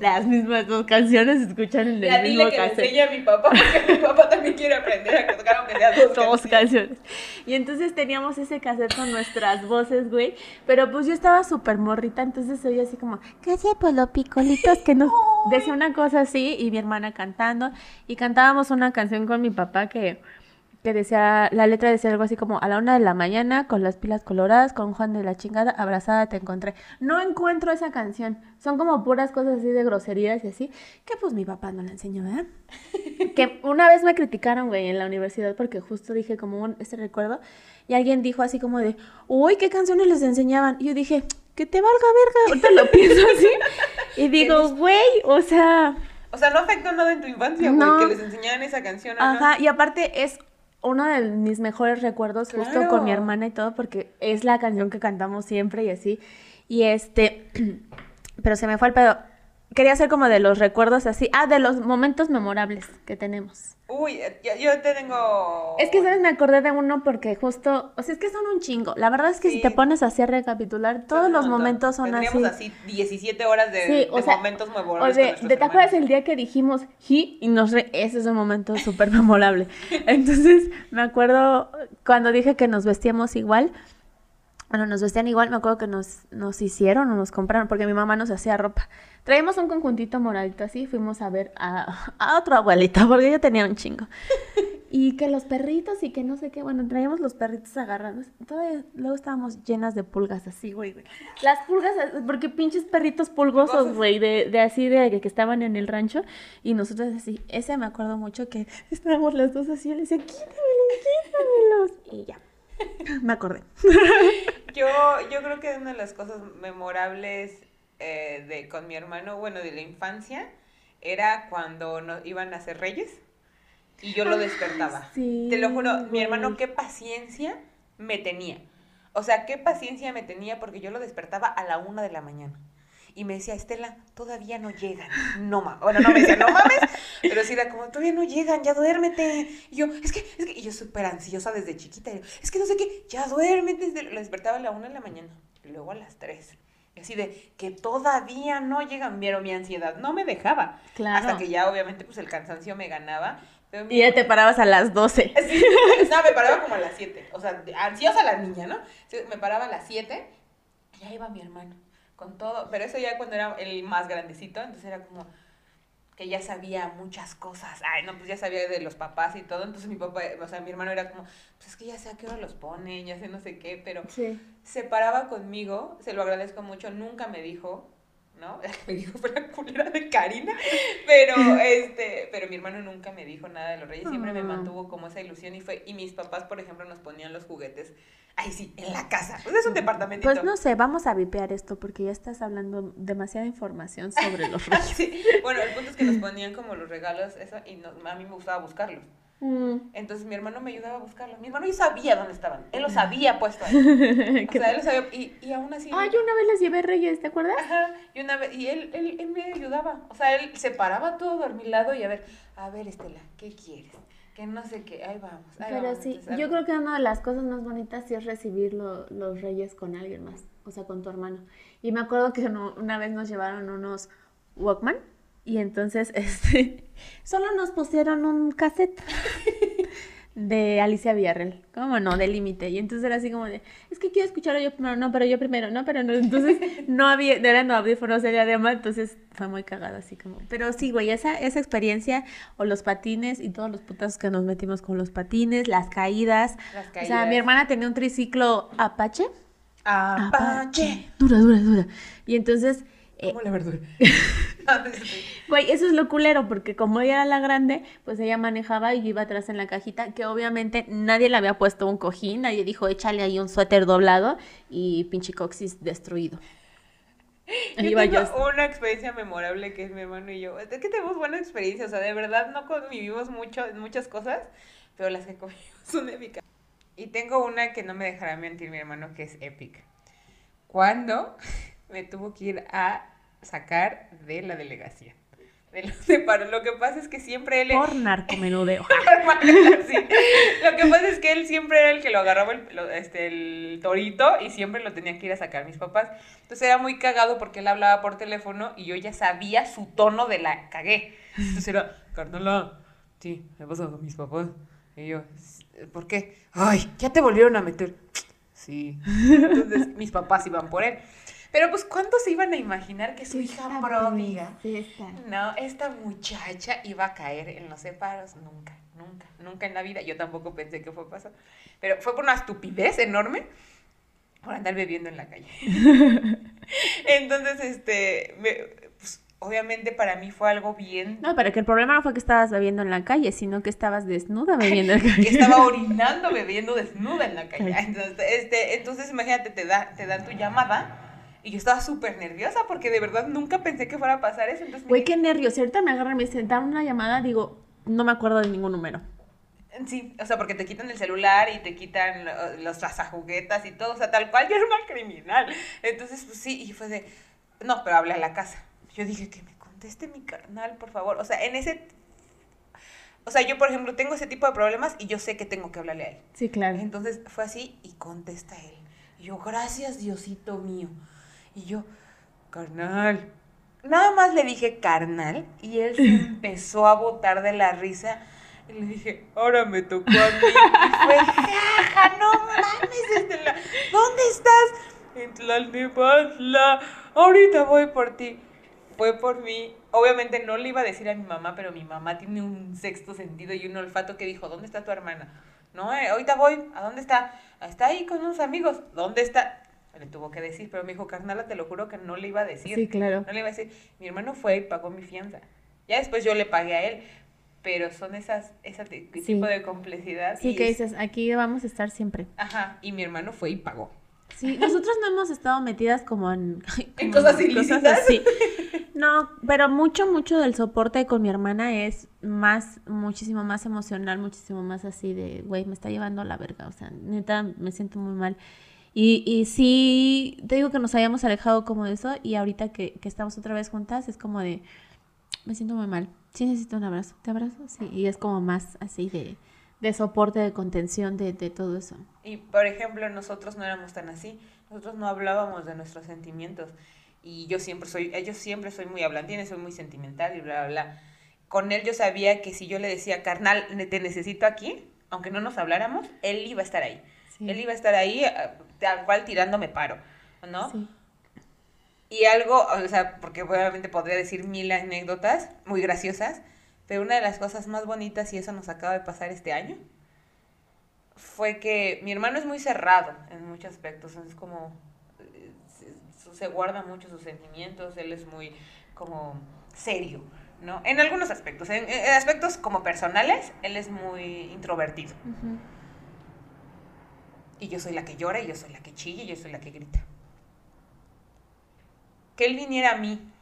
las mismas dos canciones se escuchan en el
ya, mismo dile que enseña a mi papá, porque mi papá también quiere aprender a tocar aunque sea dos, dos canciones.
Y entonces teníamos ese cassette con nuestras voces, güey, pero pues yo estaba súper morrita, entonces oía así como, ¿qué hacía por los picolitos? Que no, decía una cosa así, y mi hermana cantando, y cantábamos una canción con mi papá que que decía, la letra decía algo así como, a la una de la mañana, con las pilas coloradas, con Juan de la chingada, abrazada te encontré. No encuentro esa canción, son como puras cosas así de groserías y así, que pues mi papá no la enseñó, ¿verdad? que una vez me criticaron, güey, en la universidad porque justo dije como un, este recuerdo, y alguien dijo así como de, uy, ¿qué canciones les enseñaban? Y yo dije, que te valga verga, ahorita lo pienso así, y digo, güey, o sea...
O sea, no afectó nada en tu infancia, güey, que les enseñaran esa canción.
Ajá, y aparte es uno de mis mejores recuerdos justo con mi hermana y todo, porque es la canción que cantamos siempre y así. Y este, pero se me fue el pedo quería hacer como de los recuerdos así. Ah, de los momentos memorables que tenemos.
Uy, yo, te tengo.
Es que, ¿sabes? Me acordé de uno porque justo. O sea, es que son un chingo. La verdad es que si te pones así a recapitular, todos los momentos son
Tendríamos así. así 17 horas de, momentos memorables.
O de, ¿Te acuerdas el día que dijimos he y nos re... Ese es un momento súper memorable. Entonces, me acuerdo cuando dije que nos vestíamos igual bueno, nos vestían igual, me acuerdo que nos, nos hicieron o nos compraron, porque mi mamá nos hacía ropa. Traíamos un conjuntito moradito así, fuimos a ver a, a otro abuelito, porque yo tenía un chingo. Y que los perritos y que no sé qué, bueno, traíamos los perritos agarrados. Todavía, luego estábamos llenas de pulgas así, güey, güey. Las pulgas, porque pinches perritos pulgosos, güey, de, de así, de que estaban en el rancho. Y nosotros así, ese me acuerdo mucho que estábamos las dos así, yo le decía, quítamelos, quítamelos. Y ya. Me acordé.
yo, yo creo que una de las cosas memorables eh, de, con mi hermano, bueno, de la infancia, era cuando nos iban a ser reyes y yo lo despertaba. Te lo juro, mi hermano, qué paciencia me tenía. O sea, qué paciencia me tenía porque yo lo despertaba a la una de la mañana y me decía, Estela, todavía no llegan. No mames. Bueno, no me decía, no mames, pero sí era como, todavía no llegan, ya duérmete. Y yo, es que, es que, y yo súper ansiosa desde chiquita. es que no sé qué, ya duérmete. Desde, lo despertaba a la una de la mañana, y luego a las tres. Y así de que todavía no llegan, pero mi ansiedad no me dejaba. Claro. Hasta que ya, obviamente, pues el cansancio me ganaba.
y ya te parabas a las 12.
Sí, no, me paraba como a las 7. O sea, ansiosa la niña, ¿no? me paraba a las 7 y ahí iba mi hermano con todo, pero eso ya cuando era el más grandecito, entonces era como, que ya sabía muchas cosas. Ay, no, pues ya sabía de los papás y todo. Entonces mi papá, o sea, mi hermano era como, pues es que ya sé a qué hora los ponen, ya sé no sé qué, pero se paraba conmigo, se lo agradezco mucho, nunca me dijo, ¿no? Me dijo fue la culera de Karina, pero este, pero mi hermano nunca me dijo nada de los Reyes, siempre me ah. mantuvo como esa ilusión y fue y mis papás, por ejemplo, nos ponían los juguetes Ay, sí, en la casa. Pues es un departamento.
Pues no sé, vamos a vipear esto porque ya estás hablando demasiada información sobre los reyes.
sí. Bueno, el punto es que nos ponían como los regalos, eso, y a mí me gustaba buscarlos. Mm. Entonces mi hermano me ayudaba a buscarlos. Mi hermano ya sabía dónde estaban. Él los había puesto ahí. o sea, él los había. Y, y aún así.
Ah, yo una vez les llevé reyes, ¿te acuerdas?
Ajá. Y una vez. Y él, él, él me ayudaba. O sea, él se paraba todo a mi lado y a ver, a ver, Estela, ¿qué quieres? que no sé qué, ahí vamos.
Pero sí, yo creo que una de las cosas más bonitas sí es recibir los reyes con alguien más, o sea, con tu hermano. Y me acuerdo que una vez nos llevaron unos Walkman y entonces este, solo nos pusieron un cassette. de Alicia Villarreal, ¿cómo no? De límite. Y entonces era así como de, es que quiero escucharlo yo primero, no, pero yo primero, no, pero no. Entonces no había, no eran audífonos, era además, entonces fue muy cagado así como. Pero sí, güey, esa, esa experiencia, o los patines y todos los putazos que nos metimos con los patines, las caídas. Las caídas. O sea, mi hermana tenía un triciclo Apache.
Apache.
Dura, dura, dura. Y entonces
eh, como la verdura.
Güey, eso es lo culero, porque como ella era la grande, pues ella manejaba y iba atrás en la cajita, que obviamente nadie le había puesto un cojín, nadie dijo, échale ahí un suéter doblado y pinche coxis destruido.
Yo tengo una experiencia memorable que es mi hermano y yo. Es que tenemos buena experiencia, o sea, de verdad no convivimos mucho en muchas cosas, pero las que convivimos son épicas. Y tengo una que no me dejará mentir mi hermano, que es épica. Cuando me tuvo que ir a sacar de la delegación. De los Lo que pasa es que siempre él...
Por narcomenudeo.
sí. Lo que pasa es que él siempre era el que lo agarraba el, este, el torito y siempre lo tenía que ir a sacar mis papás. Entonces era muy cagado porque él hablaba por teléfono y yo ya sabía su tono de la cagué. Entonces era, Carnola, sí, me pasó con mis papás. Y yo, ¿por qué? Ay, ya te volvieron a meter. Sí. Entonces mis papás iban por él. Pero pues, ¿cuántos se iban a imaginar que su hija pródiga, no, esta muchacha iba a caer en los separos? Nunca, nunca, nunca en la vida. Yo tampoco pensé que fue pasar. Pero fue por una estupidez enorme por andar bebiendo en la calle. Entonces, este, pues, obviamente para mí fue algo bien.
No, pero que el problema no fue que estabas bebiendo en la calle, sino que estabas desnuda bebiendo en la
calle. que estaba orinando bebiendo desnuda en la calle. Entonces, este, entonces imagínate, te, da, te dan tu llamada y yo estaba súper nerviosa porque de verdad nunca pensé que fuera a pasar eso.
Güey, qué nervios. ahorita me agarran, me sentaron una llamada, digo, no me acuerdo de ningún número.
Sí, o sea, porque te quitan el celular y te quitan los, las ajuguetas y todo, o sea, tal cual yo era una criminal. Entonces, pues sí, y fue de, no, pero hablé a la casa. Yo dije, que me conteste mi carnal, por favor. O sea, en ese... O sea, yo, por ejemplo, tengo ese tipo de problemas y yo sé que tengo que hablarle a él.
Sí, claro.
Entonces fue así y contesta él. Y yo, gracias, Diosito mío. Y yo, carnal. Nada más le dije carnal y él se empezó a botar de la risa. Y le dije, ahora me tocó a mí. Y fue, jaja, no mames. ¿Dónde estás? En Tlalnepantla. Ahorita voy por ti. Fue por mí. Obviamente no le iba a decir a mi mamá, pero mi mamá tiene un sexto sentido y un olfato que dijo, ¿dónde está tu hermana? No, eh, ahorita voy. ¿A dónde está? Está ahí con unos amigos. ¿Dónde está? Le tuvo que decir, pero me dijo, carnala, te lo juro que no le iba a decir.
Sí, claro.
No le iba a decir. Mi hermano fue y pagó mi fianza. Ya después yo le pagué a él, pero son esas, ese tipo de complicidad.
Sí, que dices, aquí vamos a estar siempre.
Ajá, y mi hermano fue y pagó.
Sí, nosotros no hemos estado metidas como en...
en cosas ilícitas.
Cosas No, pero mucho, mucho del soporte con mi hermana es más, muchísimo más emocional, muchísimo más así de, güey, me está llevando a la verga, o sea, neta, me siento muy mal. Y, y sí, te digo que nos habíamos alejado como de eso y ahorita que, que estamos otra vez juntas es como de, me siento muy mal, sí necesito un abrazo, ¿te abrazo? Sí, y es como más así de, de soporte, de contención, de, de todo eso.
Y por ejemplo, nosotros no éramos tan así, nosotros no hablábamos de nuestros sentimientos y yo siempre soy, yo siempre soy muy hablante, soy muy sentimental y bla, bla, bla. Con él yo sabía que si yo le decía, carnal, te necesito aquí, aunque no nos habláramos, él iba a estar ahí. Él iba a estar ahí, tal cual tirándome paro, ¿no? Sí. Y algo, o sea, porque obviamente podría decir mil anécdotas muy graciosas, pero una de las cosas más bonitas, y eso nos acaba de pasar este año, fue que mi hermano es muy cerrado en muchos aspectos, es como, eh, se, se guarda mucho sus sentimientos, él es muy como serio, ¿no? En algunos aspectos, en, en aspectos como personales, él es muy introvertido.
Ujú.
Y yo soy la que llora, y yo soy la que chilla, y yo soy la que grita. Que él viniera a mí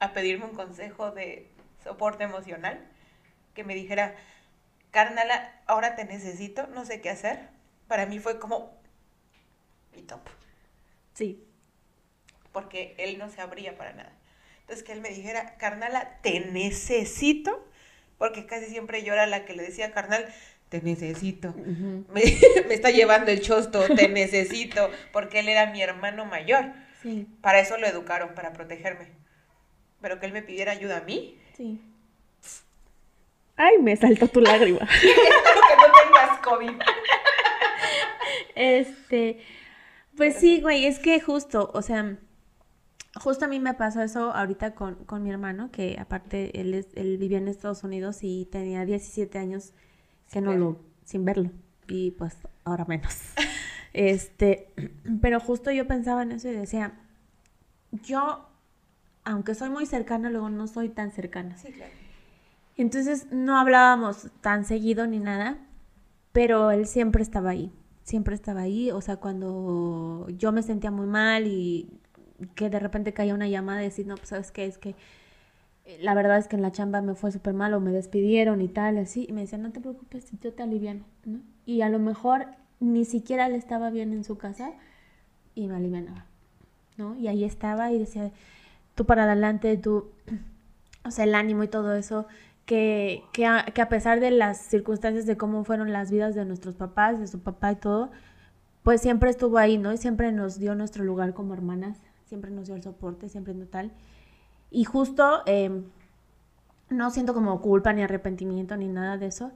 a pedirme un consejo de soporte emocional, que me dijera, carnala, ahora te necesito, no sé qué hacer. Para mí fue como mi top,
Sí.
porque él no se abría para nada. Entonces que él me dijera, carnala, te necesito, porque casi siempre yo era la que le decía, carnal, te necesito. Me está llevando el chosto, te necesito, porque él era mi hermano mayor.
Sí,
Para eso lo educaron, para protegerme. Pero que él me pidiera ayuda a mí.
sí. Ay, me saltó tu lágrima.
Espero que no tengas COVID.
Este, pues sí, güey, es que justo, o sea, justo a mí me pasó eso ahorita con, con mi hermano, que aparte él, es, él vivía en Estados Unidos y tenía 17 años que
Sin
no lo, sin verlo, y pues ahora menos. Este, pero justo yo pensaba en eso y decía, yo, aunque soy muy cercana, luego no soy tan cercana.
Sí, claro.
Entonces no hablábamos tan seguido ni nada, pero él siempre estaba ahí, siempre estaba ahí, o sea, cuando yo me sentía muy mal y que de repente caía una llamada y decir, no, pues sabes qué, es que la verdad es que en la chamba me fue súper mal o me despidieron y tal, así, y me decía, no te preocupes, yo te aliviano, ¿no? Y a lo mejor ni siquiera él estaba bien en su casa y me alivianaba, ¿no? Y ahí estaba y decía, tú para adelante, tú, o sea, el ánimo y todo eso, que, que, a, que a pesar de las circunstancias de cómo fueron las vidas de nuestros papás, de su papá y todo, pues siempre estuvo ahí, ¿no? Y siempre nos dio nuestro lugar como hermanas, siempre nos dio el soporte, siempre no tal. Y justo, eh, no siento como culpa ni arrepentimiento ni nada de eso,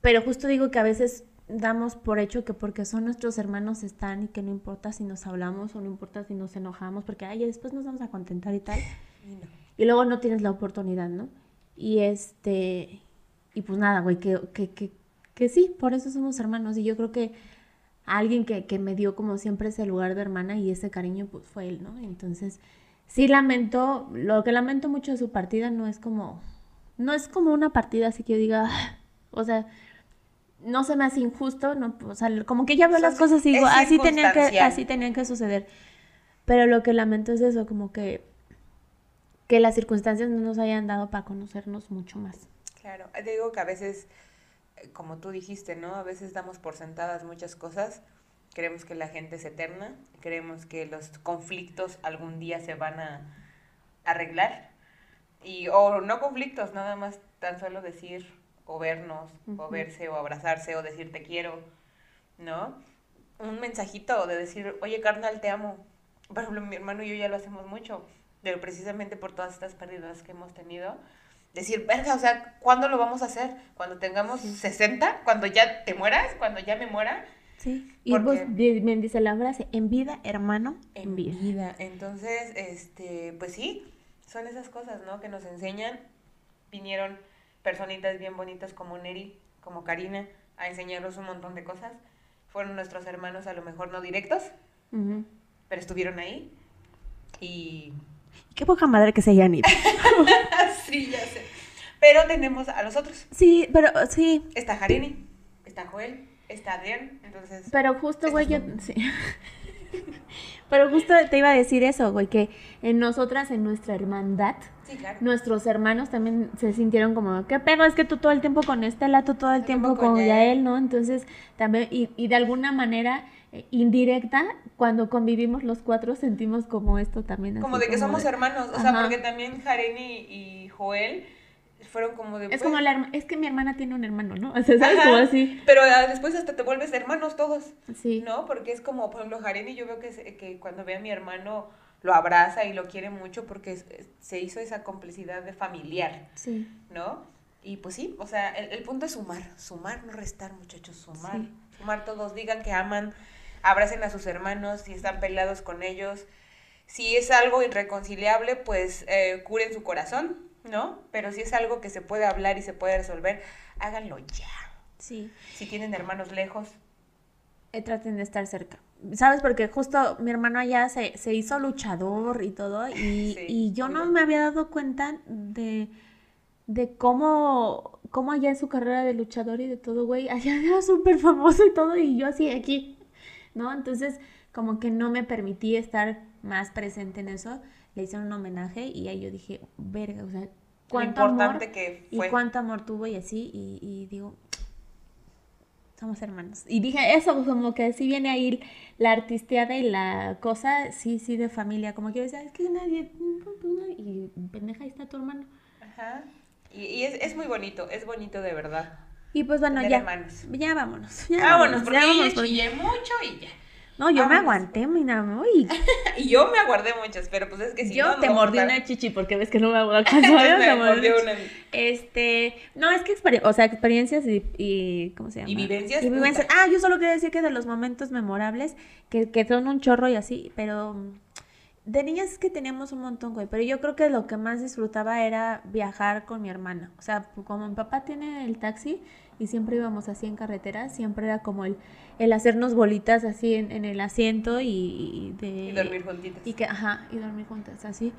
pero justo digo que a veces damos por hecho que porque son nuestros hermanos están y que no importa si nos hablamos o no importa si nos enojamos, porque ay, después nos vamos a contentar y tal.
Y no.
Y luego no tienes la oportunidad, ¿no? Y este, y pues nada, güey, que, que, que, que sí, por eso somos hermanos. Y yo creo que alguien que, que me dio como siempre ese lugar de hermana y ese cariño, pues fue él, ¿no? Entonces, sí lamento, lo que lamento mucho de su partida no es como, no es como una partida así que yo diga, "Ah", o sea, no se me hace injusto, no, o sea, como que ya veo las cosas y digo, así tenían que, así tenían que suceder. Pero lo que lamento es eso, como que que las circunstancias no nos hayan dado para conocernos mucho más.
Claro, te digo que a veces, como tú dijiste, ¿no? A veces damos por sentadas muchas cosas. Creemos que la gente es eterna, creemos que los conflictos algún día se van a arreglar. Y, o no conflictos, nada más tan solo decir o vernos, o
Ujú.
verse, o abrazarse, o decir te quiero, ¿no? Un mensajito de decir, oye carnal, te amo. Por ejemplo, mi hermano y yo ya lo hacemos mucho, pero precisamente por todas estas pérdidas que hemos tenido. Decir, verga, o sea, ¿cuándo lo vamos a hacer? ¿Cuando tengamos 60? ¿Cuando ya te mueras? ¿Cuando ya me muera?
Sí. Y di- me dice la frase, en vida, hermano, en vida.
Entonces, este, pues sí, son esas cosas, ¿no? Que nos enseñan. Vinieron personitas bien bonitas como Neri, como Karina, a enseñarnos un montón de cosas. Fueron nuestros hermanos a lo mejor no directos, pero estuvieron ahí. Y
Qué poca madre que se hayan ido.
sí, ya sé. Pero tenemos a los otros.
Sí, pero sí,
Está Jarini, está Joel, está Adrián, entonces...
pero justo, güey, yo... sí. Pero justo te iba a decir eso, güey, que en nosotras, en nuestra hermandad,
Sí, claro.
nuestros hermanos también se sintieron como, ¿qué pedo? Es que tú todo el tiempo con Estela, tú todo el tiempo
tiempo con Yael.
¿no? Entonces, también, y, y de alguna manera eh, indirecta, cuando convivimos los cuatro, sentimos como esto también.
Como
así
de que somos hermanos, o sea,
Ajá.
porque también Jarini y Joel fueron como de...
Es
pues,
como la herma- es que mi hermana tiene un hermano, ¿no? O sea, ¿sabes?
Ajá,
Como así.
Pero ah, después hasta te vuelves hermanos todos,
Sí.
¿no? Porque es como, por ejemplo, yo veo que, que cuando ve a mi hermano lo abraza y lo quiere mucho porque se hizo esa complicidad de familiar,
Sí.
¿no? Y pues sí, o sea, el, el punto es sumar, sumar, no restar, muchachos, sumar.
Sí.
Sumar todos, digan que aman, abracen a sus hermanos, si están peleados con ellos, Si es algo irreconciliable, pues eh, curen su corazón, ¿no? Pero si es algo que se puede hablar y se puede resolver, háganlo ya.
Sí.
Si tienen hermanos lejos,
eh, traten de estar cerca. ¿Sabes? Porque justo mi hermano allá se, se hizo luchador y todo, y,
Sí,
y yo no me había dado cuenta de, de cómo, cómo allá en su carrera de luchador y de todo, güey, allá era súper famoso y todo, y yo así aquí, ¿no? Entonces, como que no me permití estar más presente en eso, le hice un homenaje y ahí yo dije, verga, o sea,
lo
cuánto amor
importante que
y
fue.
cuánto amor tuvo y así, y, y digo, somos hermanos. Y dije eso, pues, como que sí viene ahí la artisteada y la cosa, sí, sí, de familia. Como que yo decía, es que nadie. Y pendeja, ahí está tu hermano.
Ajá. Y, y es, es muy bonito, es bonito de verdad.
Y pues bueno, ya.
hermanos.
Ya vámonos. Ya
Vámonos, porque
ya vámonos, porque-
mucho y ya.
No, yo me
vámonos.
aguanté, mira, uy.
Y yo me aguardé muchas, pero pues es que si
yo
no,
te
no
mordí una chichi porque ves que no me hago caso.
Me
mordí una. Este, no, es que o sea, experiencias y, y ¿cómo se llama?
Y vivencias,
Y vivencias. Ah, yo solo quería decir que de los momentos memorables, que, que son un chorro y así, pero mm, de niñas es que teníamos un montón, güey, pero yo creo que lo que más disfrutaba era viajar con mi hermana. O sea, como mi papá tiene el taxi y siempre íbamos así en carretera, siempre era como el, el hacernos bolitas así en, en el asiento y, y de...
Y dormir juntitas.
Y que, ajá, y dormir juntas, así.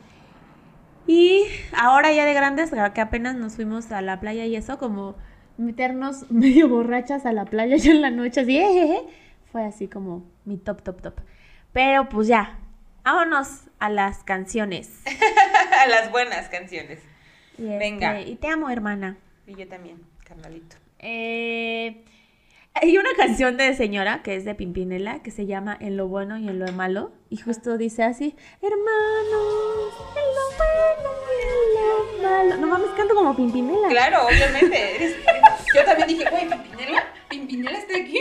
Y ahora ya de grandes, que apenas nos fuimos a la playa y eso, como meternos medio borrachas a la playa ya en la noche, así, "Ejeje", fue así como mi top, top, top. Pero pues ya, vámonos a las canciones.
A las buenas canciones.
Y, este,
Venga.
y te amo, hermana.
Y yo también, carnalito.
Eh, hay una canción de señora que es de Pimpinela que se llama En lo bueno y en lo malo. Y justo dice así: Hermanos, en lo bueno y en lo malo. No mames, canto como Pimpinela.
Claro, obviamente. eres- yo también dije, güey, Pimpinela, Pimpinela está aquí.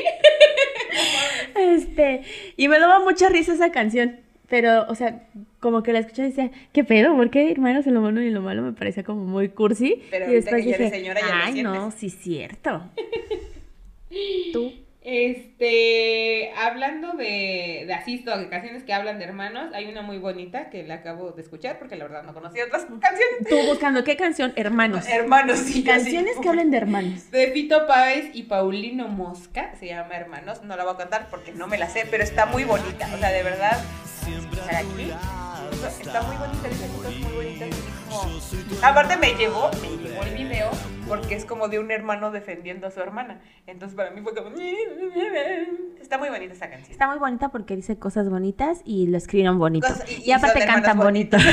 Este, y me daba mucha risa esa canción. Pero, o sea, como que la escuché y decía, ¿qué pedo? ¿Por qué hermanos en lo bueno y en lo malo? Me parecía como muy cursi.
Pero
y después
que ya
dije,
señora, ya lo
ay, no,
sientes".
sí, cierto. Tú.
Este, hablando de, de así, esto, de canciones que hablan de hermanos, hay una muy bonita que la acabo de escuchar porque la verdad no conocía otras canciones.
Tú buscando, ¿qué canción? Hermanos.
Hermanos, sí.
Canciones que
uy.
hablen de hermanos.
De Fito Páez y Paulino Mosca, se llama Hermanos, no la voy a cantar porque no me la sé, pero está muy bonita, o sea, de verdad, aquí, está muy bonita, dice cosas muy bonitas, como- aparte me llevó, me llevó el video, porque es como de un hermano defendiendo a su hermana, entonces para mí fue como, está muy bonita esa canción.
Está muy bonita porque dice cosas bonitas y lo escribieron bonito.
Y-
y, aparte cantan bonito.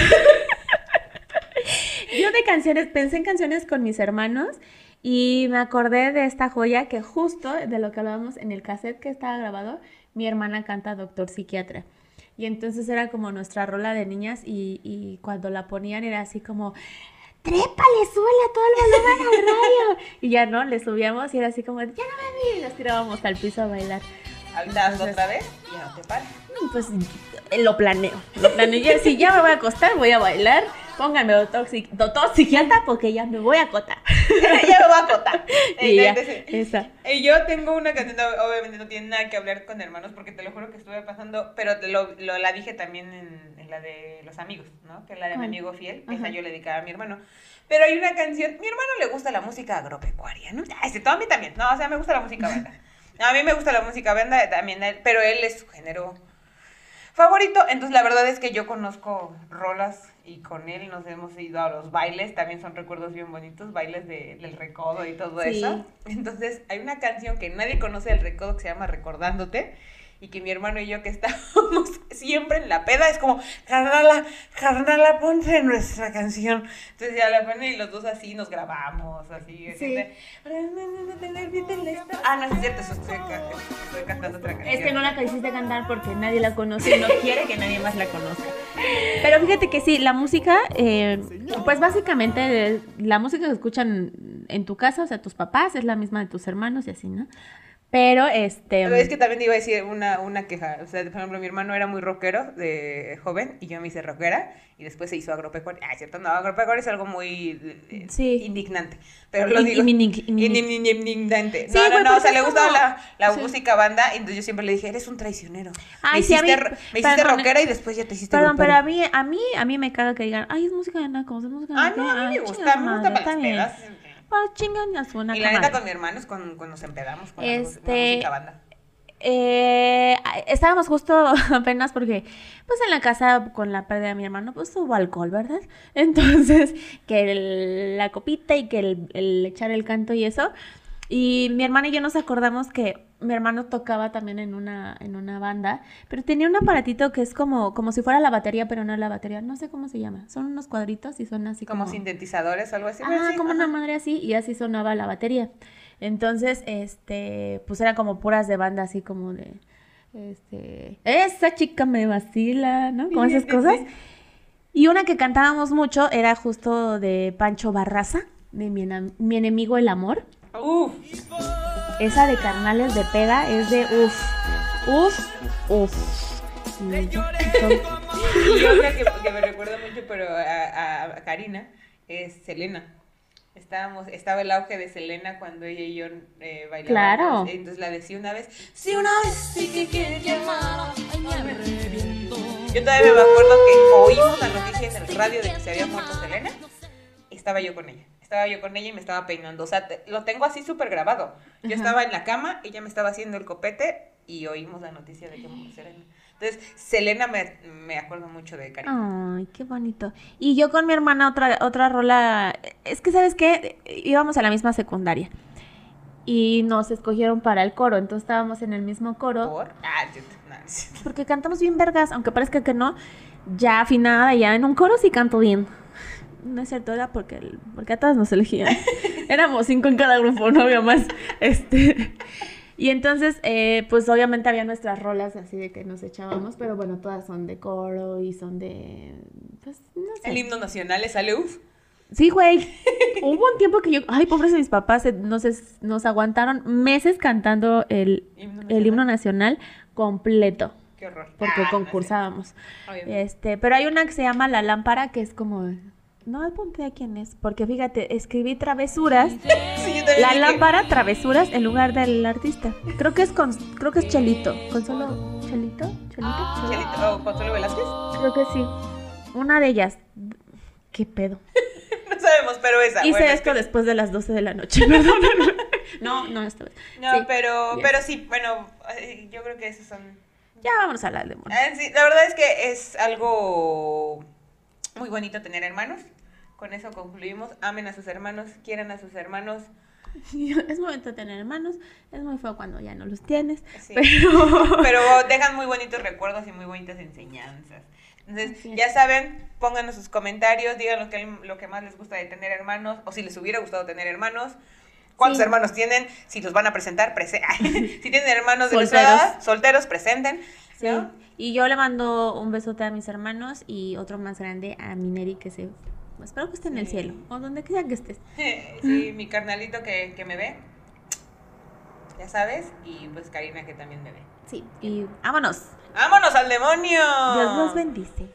Yo de canciones, pensé en canciones con mis hermanos y me acordé de esta joya que justo de lo que hablábamos en el cassette que estaba grabado, mi hermana canta Doctor Psiquiatra. Y entonces era como nuestra rola de niñas y, y cuando la ponían era así como, trépale, súbele todo el volumen al radio. Y ya no, le subíamos y era así como, ya no me vi, y nos tirábamos al piso a bailar.
Hazlo otra vez y no te pares.
Pues eh, lo planeo. Lo planeo. Ya, si ya me voy a acostar, voy a bailar. Pónganme doctor, psi- doctor psiquiatra porque ya me voy a acotar.
ya me voy a acotar.
Y ya, esa.
Y yo tengo una canción, obviamente no tiene nada que hablar con hermanos, porque te lo juro que estuve pasando, pero te lo, lo- la dije también en, en la de los amigos, ¿no? Que es la de mi amigo fiel, esa yo le dedicaba a mi hermano. Pero hay una canción, mi hermano le gusta la música agropecuaria, ¿no? Todo a mí también, no, o sea, me gusta la música banda. A mí me gusta la música banda también, pero él es su género favorito. Entonces, la verdad es que yo conozco rolas y con él nos hemos ido a los bailes. También son recuerdos bien bonitos, bailes de- del recodo y todo
Sí.
eso. Entonces, hay una canción que nadie conoce del recodo que se llama Recordándote. Y que mi hermano y yo que estábamos siempre en la peda es como, carnala, carnala, ponte nuestra canción. Entonces ya la ponen y los dos así nos grabamos, así. así
Sí.
de, Ah, no, es cierto, eso estoy, ca- estoy cantando otra canción.
Es que no la quisiste cantar porque nadie la conoce y no quiere que nadie más la conozca. Pero fíjate que sí, la música, eh, pues básicamente la música que escuchan en tu casa, o sea, tus papás, es la misma de tus hermanos y así, ¿no? Pero este.
Pero es que también te iba a decir una, una queja. O sea, por ejemplo, mi hermano era muy rockero de joven y yo me hice rockera y después se hizo agropecuario. Ah, cierto, no, agropecuario es algo muy eh,
Sí.
indignante. Pero lo digo. indignante.
Sí,
No, no, no, o sea,
es
le gustaba
como-
la, la
sí.
música banda y entonces yo siempre le dije, eres un traicionero.
Ay,
me hiciste,
mí-
me hiciste
perdón,
rockera y después ya te hiciste
Perdón, pero a mí, a mí, a mí me caga que digan, ay, es música de nacos, es música de
Ah, no, a mí me
chinga
gusta, me gusta para las pedas.
Chingan a su
Y la neta con mi hermano es cuando, cuando nos empedamos con la la
Este,
música banda.
Eh, estábamos justo apenas porque, pues en la casa con la pérdida de mi hermano, pues hubo alcohol, ¿verdad? Entonces, que el- la copita y que el, el echar el canto y eso. Y mi hermana y yo nos acordamos que mi hermano tocaba también en una, en una banda, pero tenía un aparatito que es como, como si fuera la batería, pero no la batería, no sé cómo se llama. Son unos cuadritos y son así
Como
como...
sintetizadores o algo así.
Ah, como
ajá.
una madre así, y así sonaba la batería. Entonces, este, pues eran como puras de banda, así como de, este, esa chica me vacila, ¿no? Como esas cosas. Y una que cantábamos mucho era justo de Pancho Barraza, de Mi, Mi enemigo el amor.
Uf,
Esa de carnales de pega es de uf, uf, uf. Y son-
Y otra que, que me recuerda mucho, pero a, Karina, es Selena. Estábamos, estaba el auge de Selena cuando ella y yo eh, bailábamos.
Claro.
Entonces la decía una vez, sí, una vez.
Sí que quiere llamar, ay, me arrepiento.
Yo todavía me acuerdo que oímos la noticia en el radio de que se había muerto Selena. y Estaba yo con ella. Estaba yo con ella y me estaba peinando. O sea, te- lo tengo así súper grabado. Yo
Ajá.
estaba en la cama, ella me estaba haciendo el copete y oímos la noticia de que murió Selena. Entonces, Selena me, me acuerdo mucho de Karina.
Ay, qué bonito. Y yo con mi hermana otra, otra rola, es que sabes qué, íbamos a la misma secundaria y nos escogieron para el coro, entonces estábamos en el mismo coro,
¿Por? Ah, yo, no, sí.
porque cantamos bien vergas, aunque parezca que no, ya afinada, ya en un coro sí canto bien. No es cierto, era porque, porque a todas nos elegían. Éramos cinco en cada grupo, no había más. Este, y entonces, eh, pues obviamente había nuestras rolas así de que nos echábamos, pero bueno, todas son de coro y son de, pues, no sé.
El himno nacional le sale uf.
Sí, güey. Hubo un tiempo que yo, ay, pobres de mis papás, nos, nos aguantaron meses cantando el,
Himno
el himno nacional completo,
Qué horror.
porque
Ah, no sé.
concursábamos. Este, pero hay una que se llama La Lámpara, que es como, no apunté a quién es, porque fíjate, escribí travesuras,
Sí,
La
dije,
Lámpara, travesuras, en lugar del artista. Creo que es con, creo que es Chelito, Consuelo, Chelito, Chelito, Chelito.
Chelito- o Consuelo Velázquez.
Creo que sí. Una de ellas. ¿Qué pedo?
No sabemos, pero esa.
Hice
bueno, es
esto
que-
después de las 12 de la noche. No, no, esta vez.
No,
Sí.
pero,
Yes.
pero sí, bueno, yo creo que esos son
Ya vamos a hablar de amor.
Ah, sí, la verdad es que es algo muy bonito tener hermanos. Con eso concluimos. Amen a sus hermanos, quieran a sus hermanos.
Es momento de tener hermanos. Es muy feo cuando ya no los tienes.
Sí.
Pero.
Pero dejan muy bonitos recuerdos y muy bonitas enseñanzas. Entonces, ya saben, pónganos sus comentarios, digan lo que, lo que más les gusta de tener hermanos, o si les hubiera gustado tener hermanos. ¿Cuántos
Sí.
hermanos tienen? Si los van a presentar, prese si tienen hermanos de
Solteros.
solteros, presenten.
Sí.
¿no?
Y yo le mando un besote a mis hermanos y otro más grande a Mineri que se. Espero que esté en el cielo. O donde quiera que estés.
Sí, mi carnalito que, que me ve, ya sabes, y pues Karina que también me ve.
Sí. Y vámonos.
¡Vámonos al demonio!
Dios los bendice.